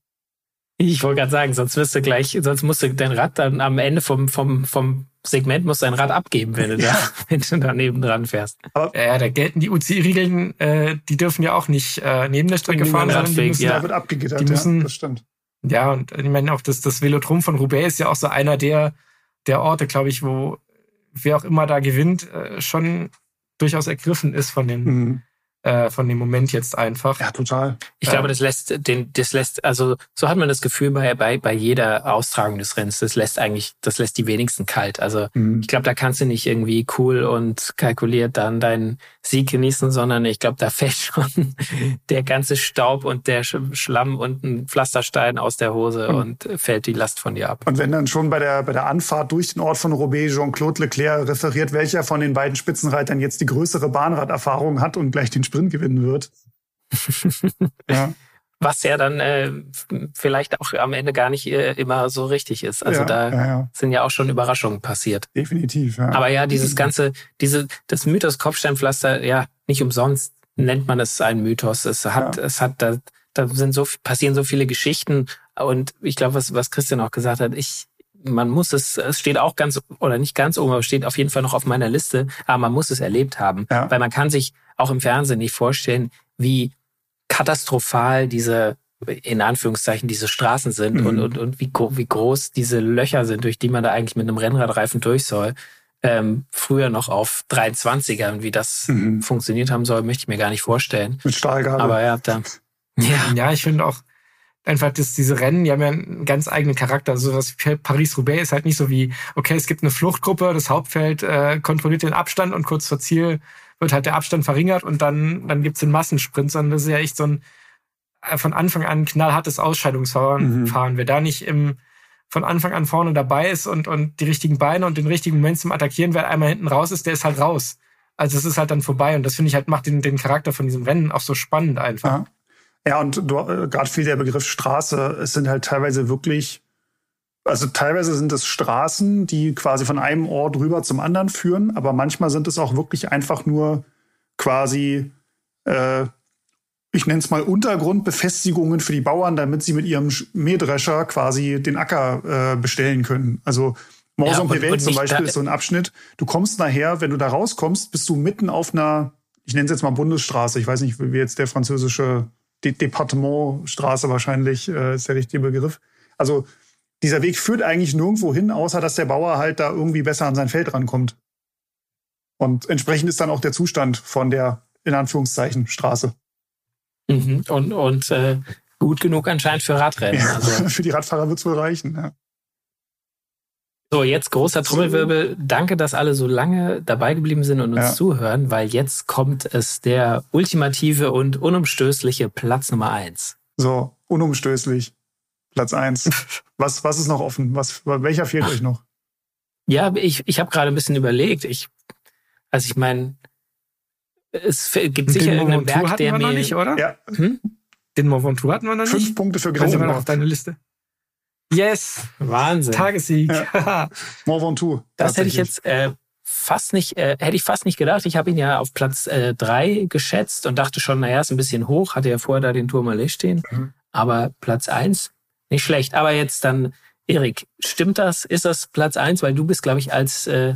C: Ich wollte gerade sagen, sonst wirst du gleich, sonst musst du dein Rad dann am Ende vom, vom, vom Segment musst du dein Rad abgeben, wenn du da, [laughs] wenn du daneben dran fährst.
D: Ja, da gelten die UCI-Regeln, äh, die dürfen ja auch nicht äh, neben der Strecke
C: Neben
D: fahren, sondern die
C: Radweg,
D: müssen
C: ja.
E: Da wird abgegittert,
D: Die müssen-
E: ja, das stimmt.
D: Ja, und ich meine auch, das, das Velodrom von Roubaix ist ja auch so einer der, der Orte, glaube ich, wo wer auch immer da gewinnt, äh, schon durchaus ergriffen ist von den,
E: Mhm.
D: Äh, von dem Moment jetzt einfach.
E: Ja, total.
C: Ich glaube, das lässt den, das lässt, also so hat man das Gefühl bei, bei, bei jeder Austragung des Rennens, das lässt eigentlich, das lässt die wenigsten kalt. Also
E: Mhm.
C: ich glaube, da kannst du nicht irgendwie cool und kalkuliert dann deinen Sieg genießen, sondern ich glaube, da [laughs] fällt schon der ganze Staub und der Sch- Schlamm und ein Pflasterstein aus der Hose und fällt die Last von dir ab.
E: Und wenn dann schon bei der, bei der Anfahrt durch den Ort von Roubaix Jean-Claude Leclerc referiert, welcher von den beiden Spitzenreitern jetzt die größere Bahnraderfahrung hat und gleich den Sprint gewinnen wird. [laughs] ja,
C: Was ja dann äh, vielleicht auch am Ende gar nicht äh, immer so richtig ist. Also
E: ja,
C: da
E: ja, ja,
C: sind ja auch schon Überraschungen passiert.
E: definitiv. Ja.
C: Aber ja, dieses ganze, diese, das Mythos Kopfsteinpflaster, ja, nicht umsonst nennt man es ein Mythos. Es hat, es hat, da, da sind so, passieren so viele Geschichten. Und ich glaube, was, was Christian auch gesagt hat, ich, man muss es, es steht auch ganz, oder nicht ganz oben, aber steht auf jeden Fall noch auf meiner Liste, aber man muss es erlebt haben.
E: Ja.
C: Weil man kann sich auch im Fernsehen nicht vorstellen, wie katastrophal diese, in Anführungszeichen, diese Straßen sind
E: Mhm.
C: und, und, und wie, wie groß diese Löcher sind, durch die man da eigentlich mit einem Rennradreifen durch soll. Ähm, früher noch auf 23ern, wie das
E: Mhm.
C: funktioniert haben soll, möchte ich mir gar nicht vorstellen.
E: Mit Stahlgabel.
C: Aber ja, da, ja,
D: Ja, ich finde auch einfach, dass diese Rennen, die haben ja einen ganz eigenen Charakter. Also das Paris-Roubaix ist halt nicht so wie, okay, es gibt eine Fluchtgruppe, das Hauptfeld äh, kontrolliert den Abstand und kurz vor Ziel wird halt der Abstand verringert und dann, dann gibt's den Massensprint, sondern das ist ja echt so ein äh, von Anfang an knallhartes Ausscheidungsfahren.
E: Mhm.
D: Fahren. Wer da nicht im von Anfang an vorne dabei ist und, und die richtigen Beine und den richtigen Moment zum Attackieren, wer einmal hinten raus ist, der ist halt raus. Also es ist halt dann vorbei und das finde ich halt macht den, den Charakter von diesem Rennen auch so spannend einfach.
E: Ja. Ja, und äh, gerade fiel der Begriff Straße. Es sind halt teilweise wirklich, also teilweise sind es Straßen, die quasi von einem Ort rüber zum anderen führen, aber manchmal sind es auch wirklich einfach nur quasi, äh, ich nenne es mal Untergrundbefestigungen für die Bauern, damit sie mit ihrem Sch- Mähdrescher quasi den Acker äh, bestellen können. Also
C: Ja,
E: Pevel
C: und
E: zum Beispiel ist so ein Abschnitt. Du kommst nachher, wenn du da rauskommst, bist du mitten auf einer, ich nenne es jetzt mal Bundesstraße. Ich weiß nicht, wie jetzt der französische De Departementstraße wahrscheinlich äh, ist der richtige Begriff. Also dieser Weg führt eigentlich nirgendwo hin, außer dass der Bauer halt da irgendwie besser an sein Feld rankommt. Und entsprechend ist dann auch der Zustand von der, in Anführungszeichen, Straße.
C: mhm. und, und äh, gut genug anscheinend für Radrennen.
E: Ja,
C: Also, [laughs]
E: für die Radfahrer wird's wohl reichen. Ja.
C: So, jetzt großer Trommelwirbel. Danke, dass alle so lange dabei geblieben sind und uns
E: Ja.
C: zuhören, weil jetzt kommt es der ultimative und unumstößliche Platz Nummer eins.
E: So, unumstößlich. Platz eins. [laughs] Was, was ist noch offen? Was, welcher fehlt euch noch?
C: Ja, ich, ich habe gerade ein bisschen überlegt. Ich, also ich meine, es gibt sicher
D: Den
C: irgendeinen Berg,
D: hatten
C: der
D: wir noch
C: mir...
D: nicht, oder?
E: Ja,
C: Hm?
D: Den Mont Ventoux hatten wir noch
E: fünf
D: nicht.
E: Punkte für
D: noch auf deine Liste. Yes!
C: Wahnsinn.
D: Tagessieg. [laughs]
E: Mont Ventoux.
C: Das hätte ich jetzt äh, fast nicht, äh, hätte ich fast nicht gedacht. Ich habe ihn ja auf Platz äh, drei geschätzt und dachte schon, naja, ist ein bisschen hoch, hatte ja vorher da den Tourmalet stehen.
E: Mhm.
C: Aber Platz eins, nicht schlecht. Aber jetzt dann, Erik, stimmt das? Ist das Platz eins? Weil du bist, glaube ich, als äh,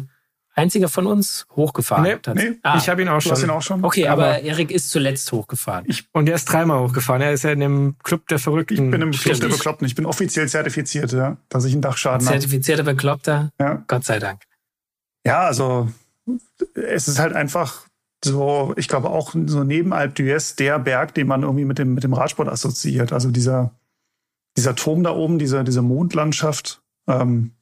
C: einziger von uns hochgefahren.
D: Nee,
E: nee,
C: ah,
D: Ich habe ihn auch
E: Du hast ihn
D: schon.
E: auch schon?
C: okay,
D: aber-
C: aber Erik ist zuletzt hochgefahren.
D: Und er ist dreimal hochgefahren. Er ist ja in dem Club der Verrückten.
E: Ich bin im Club
C: Stimmt.
E: der Bekloppten. Ich bin offiziell zertifiziert, ja, dass ich einen Dachschaden habe.
C: Zertifizierter Bekloppter,
E: Ja.
C: Gott sei Dank.
E: ja, also es ist halt einfach so, ich glaube auch so neben Alpe d'Huez der Berg, den man irgendwie mit dem, mit dem Radsport assoziiert. Also dieser, dieser Turm da oben, diese, diese Mondlandschaft, ähm,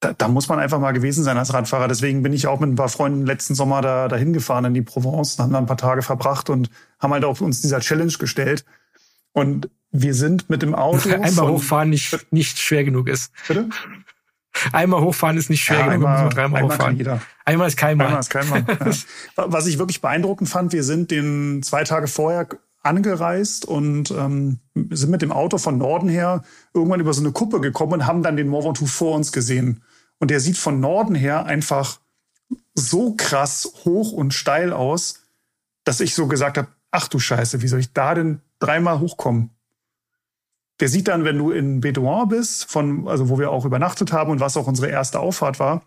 E: da, da muss man einfach mal gewesen sein als Radfahrer. Deswegen bin ich auch mit ein paar Freunden letzten Sommer da dahin gefahren in die Provence, haben da ein paar Tage verbracht und haben halt auch uns dieser Challenge gestellt. Und wir sind mit dem Auto [laughs]
D: Einmal hochfahren nicht, nicht schwer genug ist.
E: Bitte?
D: Einmal hochfahren ist nicht schwer
E: Ja,
D: genug,
E: einmal,
D: dreimal
E: einmal kann
D: hochfahren.
E: jeder.
D: Einmal ist kein Mal.
E: Einmal ist kein Mann. Ja. [laughs] Was ich wirklich beeindruckend fand, wir sind den zwei Tage vorher angereist und ähm, sind mit dem Auto von Norden her irgendwann über so eine Kuppe gekommen und haben dann den Mont Ventoux vor uns gesehen. Und der sieht von Norden her einfach so krass hoch und steil aus, dass ich so gesagt habe, ach du Scheiße, wie soll ich da denn dreimal hochkommen? Der sieht dann, wenn du in Bedouin bist, von, also wo wir auch übernachtet haben und was auch unsere erste Auffahrt war,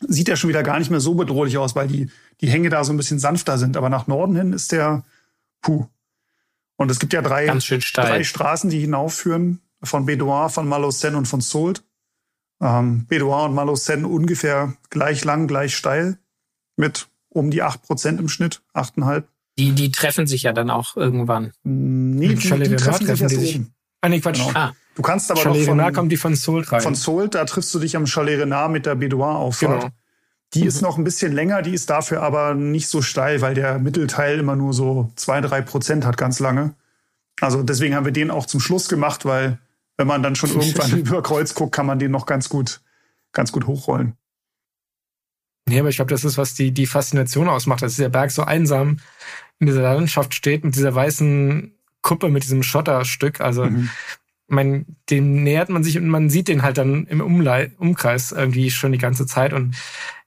E: sieht er schon wieder gar nicht mehr so bedrohlich aus, weil die, die Hänge da so ein bisschen sanfter sind. Aber nach Norden hin ist der, puh. Und es gibt ja drei, drei Straßen, die hinaufführen, von Bedouin, von Malocène und von Soult. Ähm, Bedouin und Malocène ungefähr gleich lang, gleich steil, mit um die acht Prozent im Schnitt, achteinhalb.
C: Die, die treffen sich ja dann auch irgendwann.
E: Nee, die, die, die treffen sich erst oben.
D: Ah, nee, Quatsch.
E: Genau.
C: Ah.
E: Du kannst aber
D: Chalet
E: noch von,
D: Renard kommt die von Soult rein.
E: von Soult, da triffst du dich am Chalet Renard mit der Bedouin-Auffahrt.
D: Genau.
E: Die ist noch ein bisschen länger, die ist dafür aber nicht so steil, weil der Mittelteil immer nur so zwei, drei Prozent hat ganz lange. Also deswegen haben wir den auch zum Schluss gemacht, weil wenn man dann schon [laughs] irgendwann über Kreuz guckt, kann man den noch ganz gut, ganz gut hochrollen.
D: Nee, aber ich glaube, das ist, was die, die Faszination ausmacht, dass der Berg so einsam in dieser Landschaft steht, mit dieser weißen Kuppe, mit diesem Schotterstück. Also,
E: Mhm.
D: man, dem nähert man sich und man sieht den halt dann im Umlei Umkreis irgendwie schon die ganze Zeit. Und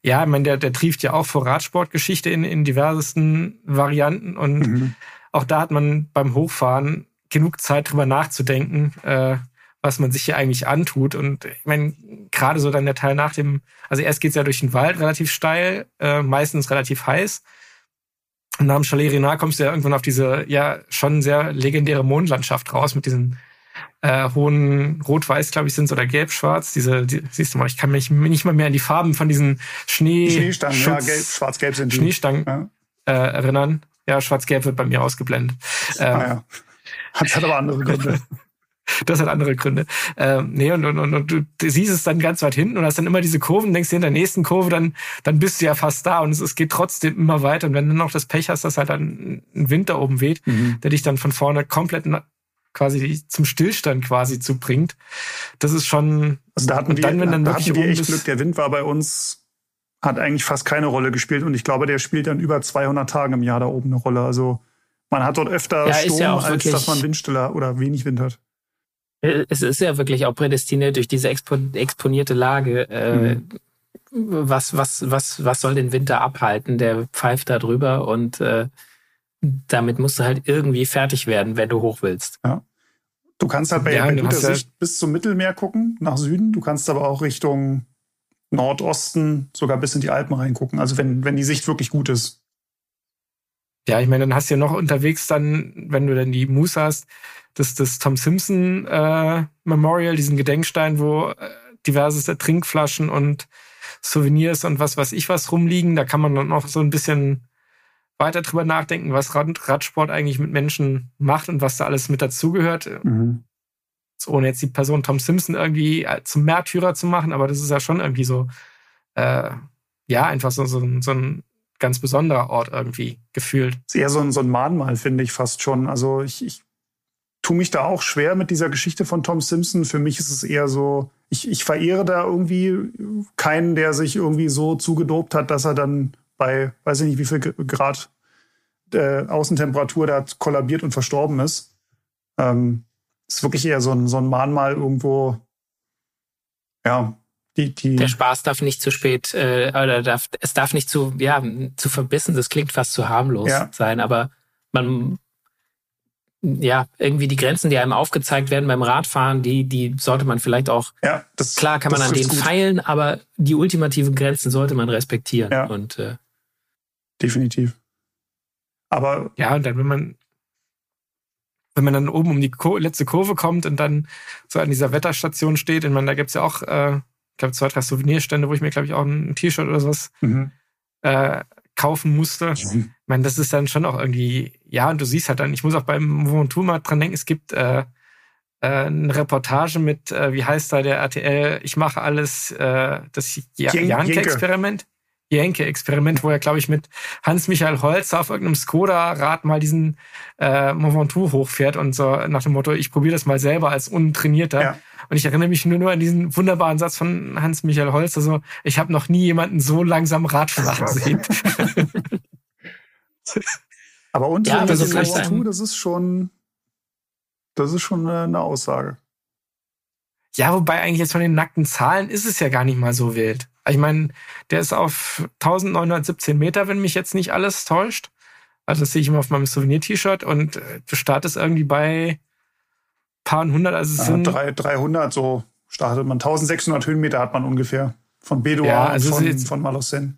D: ja, ich meine, der, der trieft ja auch vor Radsportgeschichte in, in diversesten Varianten. Und
E: Mhm.
D: auch da hat man beim Hochfahren genug Zeit drüber nachzudenken, äh, was man sich hier eigentlich antut. Und ich meine, gerade so dann der Teil nach dem, also erst geht's ja durch den Wald relativ steil, äh, meistens relativ heiß. Und nach dem Chalet Renard kommst du ja irgendwann auf diese ja schon sehr legendäre Mondlandschaft raus mit diesen äh, hohen Rot-Weiß, glaube ich, sind oder Gelb-Schwarz. Diese, die, siehst du mal, ich kann mich nicht mal mehr an die Farben von diesen Schnee
E: Schneestangen, ja,
D: Schutz-
E: gelb, schwarz-gelb sind die.
D: Schneestangen
E: Ja.
D: äh, erinnern. Ja, Schwarz-Gelb wird bei mir ausgeblendet. Ähm,
E: Ah, ja. Hat, hat aber andere Gründe. [laughs]
D: Das hat andere Gründe. Ähm, nee, und, und, und, und du siehst es dann ganz weit hinten und hast dann immer diese Kurven, denkst dir in der nächsten Kurve, dann, dann bist du ja fast da und es, es geht trotzdem immer weiter. Und wenn du noch das Pech hast, dass halt dann ein Wind da oben weht,
E: Mhm.
D: der dich dann von vorne komplett quasi zum Stillstand quasi zu bringt, das ist schon.
E: Also da hatten
D: und
E: wir,
D: dann, wenn dann
E: da
D: wirklich
E: hatten wir echt Glück. Der Wind war bei uns, hat eigentlich fast keine Rolle gespielt und ich glaube, der spielt dann über 200 Tagen im Jahr da oben eine Rolle. Also man hat dort öfter
C: Ja,
E: Sturm,
C: ja
E: als dass man Windstiller oder wenig Wind hat.
C: Es ist ja wirklich auch prädestiniert durch diese expo exponierte Lage. Äh,
E: Mhm.
C: was, was, was, was soll den Winter abhalten? Der pfeift da drüber und äh, damit musst du halt irgendwie fertig werden, wenn du hoch willst.
E: Du kannst halt bei,
D: Ja,
E: bei guter
D: ja-
E: Sicht bis zum Mittelmeer gucken, nach Süden. Du kannst aber auch Richtung Nordosten, sogar bis in die Alpen reingucken. Also wenn, wenn die Sicht wirklich gut ist.
D: Ja, ich meine, dann hast du ja noch unterwegs dann, wenn du dann die Moose hast, das, das Tom Simpson äh, Memorial, diesen Gedenkstein, wo äh, diverseste Trinkflaschen und Souvenirs und was weiß ich was rumliegen. Da kann man dann noch so ein bisschen weiter drüber nachdenken, was Rad Radsport eigentlich mit Menschen macht und was da alles mit dazugehört. So, ohne jetzt die Person Tom Simpson irgendwie äh, zum Märtyrer zu machen, aber das ist ja schon irgendwie so, äh, ja, einfach so, so, ein- so ein ganz besonderer Ort irgendwie gefühlt.
E: ist eher so ein, so ein Mahnmal, finde ich fast schon. Also ich, ich tue mich da auch schwer mit dieser Geschichte von Tom Simpson. Für mich ist es eher so, ich, ich verehre da irgendwie keinen, der sich irgendwie so zugedopt hat, dass er dann bei, weiß ich nicht, wie viel Grad äh, Außentemperatur da kollabiert und verstorben ist. Ähm, ist wirklich eher so ein, so ein Mahnmal irgendwo, ja, die, die,
C: Der Spaß darf nicht zu spät, äh, oder darf, es darf nicht zu, ja, zu verbissen, das klingt fast zu harmlos
E: Ja.
C: sein, aber man, ja, irgendwie die Grenzen, die einem aufgezeigt werden beim Radfahren, die, die sollte man vielleicht auch,
E: ja, das,
C: klar kann man an denen
E: gut.
C: feilen, aber die ultimativen Grenzen sollte man respektieren.
E: Ja.
C: Und äh,
E: Definitiv. Aber
D: Ja, und dann, wenn man, wenn man dann oben um die Kur letzte Kurve kommt und dann so an dieser Wetterstation steht, ich meine, da gibt's ja auch, äh, ich glaube, zwei, drei Souvenirstände, wo ich mir, glaube ich, auch ein T-Shirt oder sowas
E: mhm.
D: äh, kaufen musste. Ich meine, das ist dann schon auch irgendwie, ja, und du siehst halt dann, ich muss auch beim Ventoux mal dran denken, es gibt äh, äh, eine Reportage mit, äh, wie heißt da der RTL, ich mache alles, äh, das ja. Janke-Experiment. Jenke-Experiment, wo er, glaube ich, mit Hans-Michael Holzer auf irgendeinem Skoda-Rad mal diesen äh, Ventoux hochfährt und so nach dem Motto, ich probiere das mal selber als Untrainierter.
E: Ja.
D: Und ich erinnere mich nur, nur an diesen wunderbaren Satz von Hans-Michael Holzer, so, ich habe noch nie jemanden so langsam Radfahren [laughs] sehen. [laughs]
E: Aber und
C: Ja,
E: das
C: aber
E: ist
C: so vielleicht ein-
E: das ist schon, das ist schon eine, Aussage.
D: Ja, wobei eigentlich jetzt von den nackten Zahlen ist es ja gar nicht mal so wild. Ich meine, der ist auf 1917 Meter, wenn mich jetzt nicht alles täuscht. Also das sehe ich immer auf meinem Souvenir-T-Shirt und äh, du startest irgendwie bei paar hundert, also es
E: Ja,
D: sind
E: drei, 300, so startet man. 1600 Höhenmeter hat man ungefähr. Von Bedouin
D: Ja, also
E: und von,
D: jetzt-
E: von Malocène.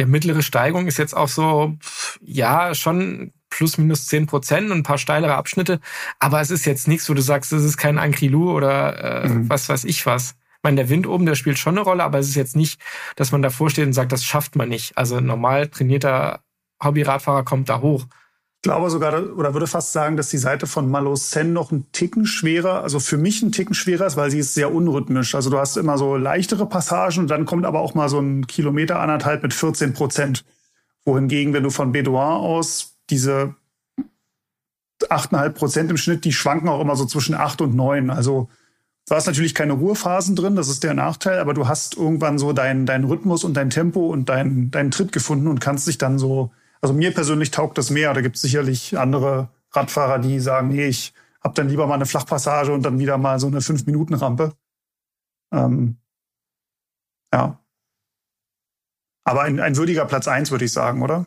D: Ja, mittlere Steigung ist jetzt auch so, ja, schon plus minus zehn Prozent und ein paar steilere Abschnitte. Aber es ist jetzt nichts, wo du sagst, es ist kein Ankrilou oder äh,
E: Mhm.
D: was weiß ich was. Ich meine, der Wind oben, der spielt schon eine Rolle, aber es ist jetzt nicht, dass man davor steht und sagt, das schafft man nicht. Also ein normal trainierter Hobbyradfahrer kommt da hoch.
E: Ich glaube sogar, oder würde fast sagen, dass die Seite von Malocen noch einen Ticken schwerer, also für mich einen Ticken schwerer ist, weil sie ist sehr unrhythmisch. Also du hast immer so leichtere Passagen und dann kommt aber auch mal so ein Kilometer anderthalb mit 14 Prozent. Wohingegen, wenn du von Bedouin aus diese 8,5 Prozent im Schnitt, die schwanken auch immer so zwischen 8 und 9. Also du hast natürlich keine Ruhephasen drin, das ist der Nachteil, aber du hast irgendwann so deinen dein Rhythmus und dein Tempo und deinen dein Tritt gefunden und kannst dich dann so also mir persönlich taugt das mehr. Da gibt es sicherlich andere Radfahrer, die sagen, nee, ich hab dann lieber mal eine Flachpassage und dann wieder mal so eine fünf minuten rampe Ähm, ja. Aber ein, ein würdiger Platz eins würde ich sagen, oder?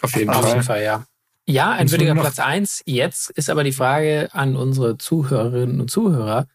C: Auf jeden, Auf jeden Fall, ja. Ja, ein würdiger Platz eins. Jetzt ist aber die Frage an unsere Zuhörerinnen und Zuhörer.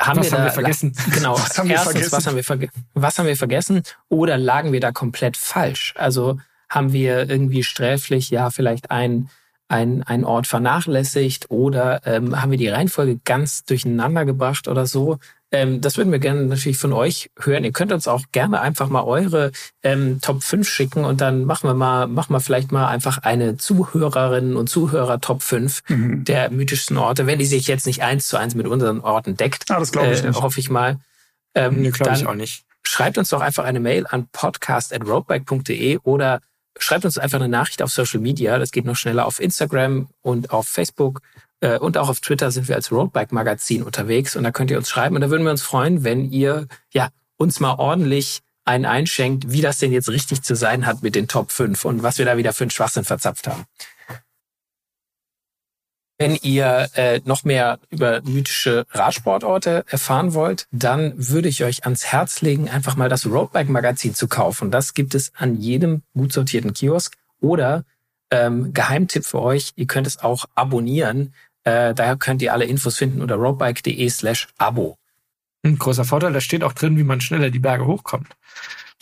C: Haben
D: was
C: wir
D: haben
C: da,
D: wir vergessen?
C: Genau. [laughs]
E: Was haben wir
C: Erstens,
E: vergessen?
C: Was haben wir, verge was haben wir vergessen? Oder lagen wir da komplett falsch? Also haben wir irgendwie sträflich, ja, vielleicht ein ein, ein Ort vernachlässigt oder ähm, haben wir die Reihenfolge ganz durcheinander gebracht oder so. Ähm, das würden wir gerne natürlich von euch hören. Ihr könnt uns auch gerne einfach mal eure ähm, Top 5 schicken und dann machen wir mal, machen wir vielleicht mal einfach eine Zuhörerinnen und Zuhörer Top 5
E: Mhm.
C: der mythischsten Orte, wenn die sich jetzt nicht eins zu eins mit unseren Orten deckt.
E: Ah, das glaube ich
C: äh,
E: nicht.
C: Hoffe ich mal. Ähm,
D: Nee, glaube ich auch nicht.
C: schreibt uns doch einfach eine Mail an podcast.roadbike.de oder schreibt uns einfach eine Nachricht auf Social Media. Das geht noch schneller auf Instagram und auf Facebook. Äh, und auch auf Twitter sind wir als Roadbike Magazin unterwegs und da könnt ihr uns schreiben und da würden wir uns freuen, wenn ihr ja uns mal ordentlich einen einschenkt, wie das denn jetzt richtig zu sein hat mit den Top 5 und was wir da wieder für einen Schwachsinn verzapft haben. Wenn ihr äh, noch mehr über mythische Radsportorte erfahren wollt, dann würde ich euch ans Herz legen, einfach mal das Roadbike Magazin zu kaufen. Das gibt es an jedem gut sortierten Kiosk. Oder ähm, Geheimtipp für euch, ihr könnt es auch abonnieren. Äh, daher könnt ihr alle Infos finden unter roadbike.de slash Abo.
D: Ein großer Vorteil, da steht auch drin, wie man schneller die Berge hochkommt.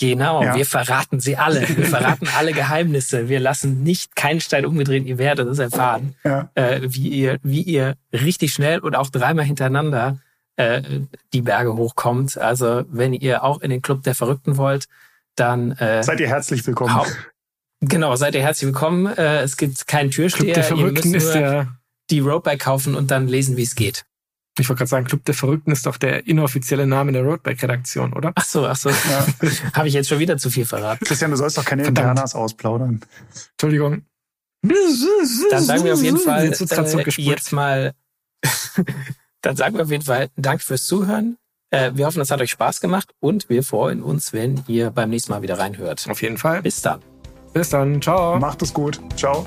C: Genau,
E: Ja.
C: wir verraten sie alle. Wir [laughs] verraten alle Geheimnisse. Wir lassen nicht keinen Stein umgedreht. Ihr werdet es erfahren,
E: Ja.
C: äh, wie ihr, wie ihr richtig schnell und auch dreimal hintereinander äh, die Berge hochkommt. Also wenn ihr auch in den Club der Verrückten wollt, dann äh,
E: Seid ihr herzlich willkommen.
C: hau- genau seid ihr herzlich willkommen. Äh, es gibt keinen
D: Club
C: Türsteher.
D: der
C: ihr
D: Verrückten
C: müsst
D: ist
C: nur
D: der,
C: die Roadbike kaufen und dann lesen, wie es geht.
D: Ich wollte gerade sagen, Club der Verrückten ist doch der inoffizielle Name der Roadbike-Redaktion, oder?
C: Ach so, ach so.
E: Ja. [laughs]
C: Habe ich jetzt schon wieder zu viel verraten.
E: Christian, du sollst doch keine
D: Verdammt.
E: Internas ausplaudern.
D: Entschuldigung.
C: Dann sagen wir auf jeden Fall
D: Jetzt
C: äh, jetzt mal, [laughs] dann sagen wir auf jeden Fall Dank fürs Zuhören. Äh, wir hoffen, es hat euch Spaß gemacht und wir freuen uns, wenn ihr beim nächsten Mal wieder reinhört.
D: Auf jeden Fall.
C: Bis dann.
D: Bis dann. Ciao.
E: Macht es gut. Ciao.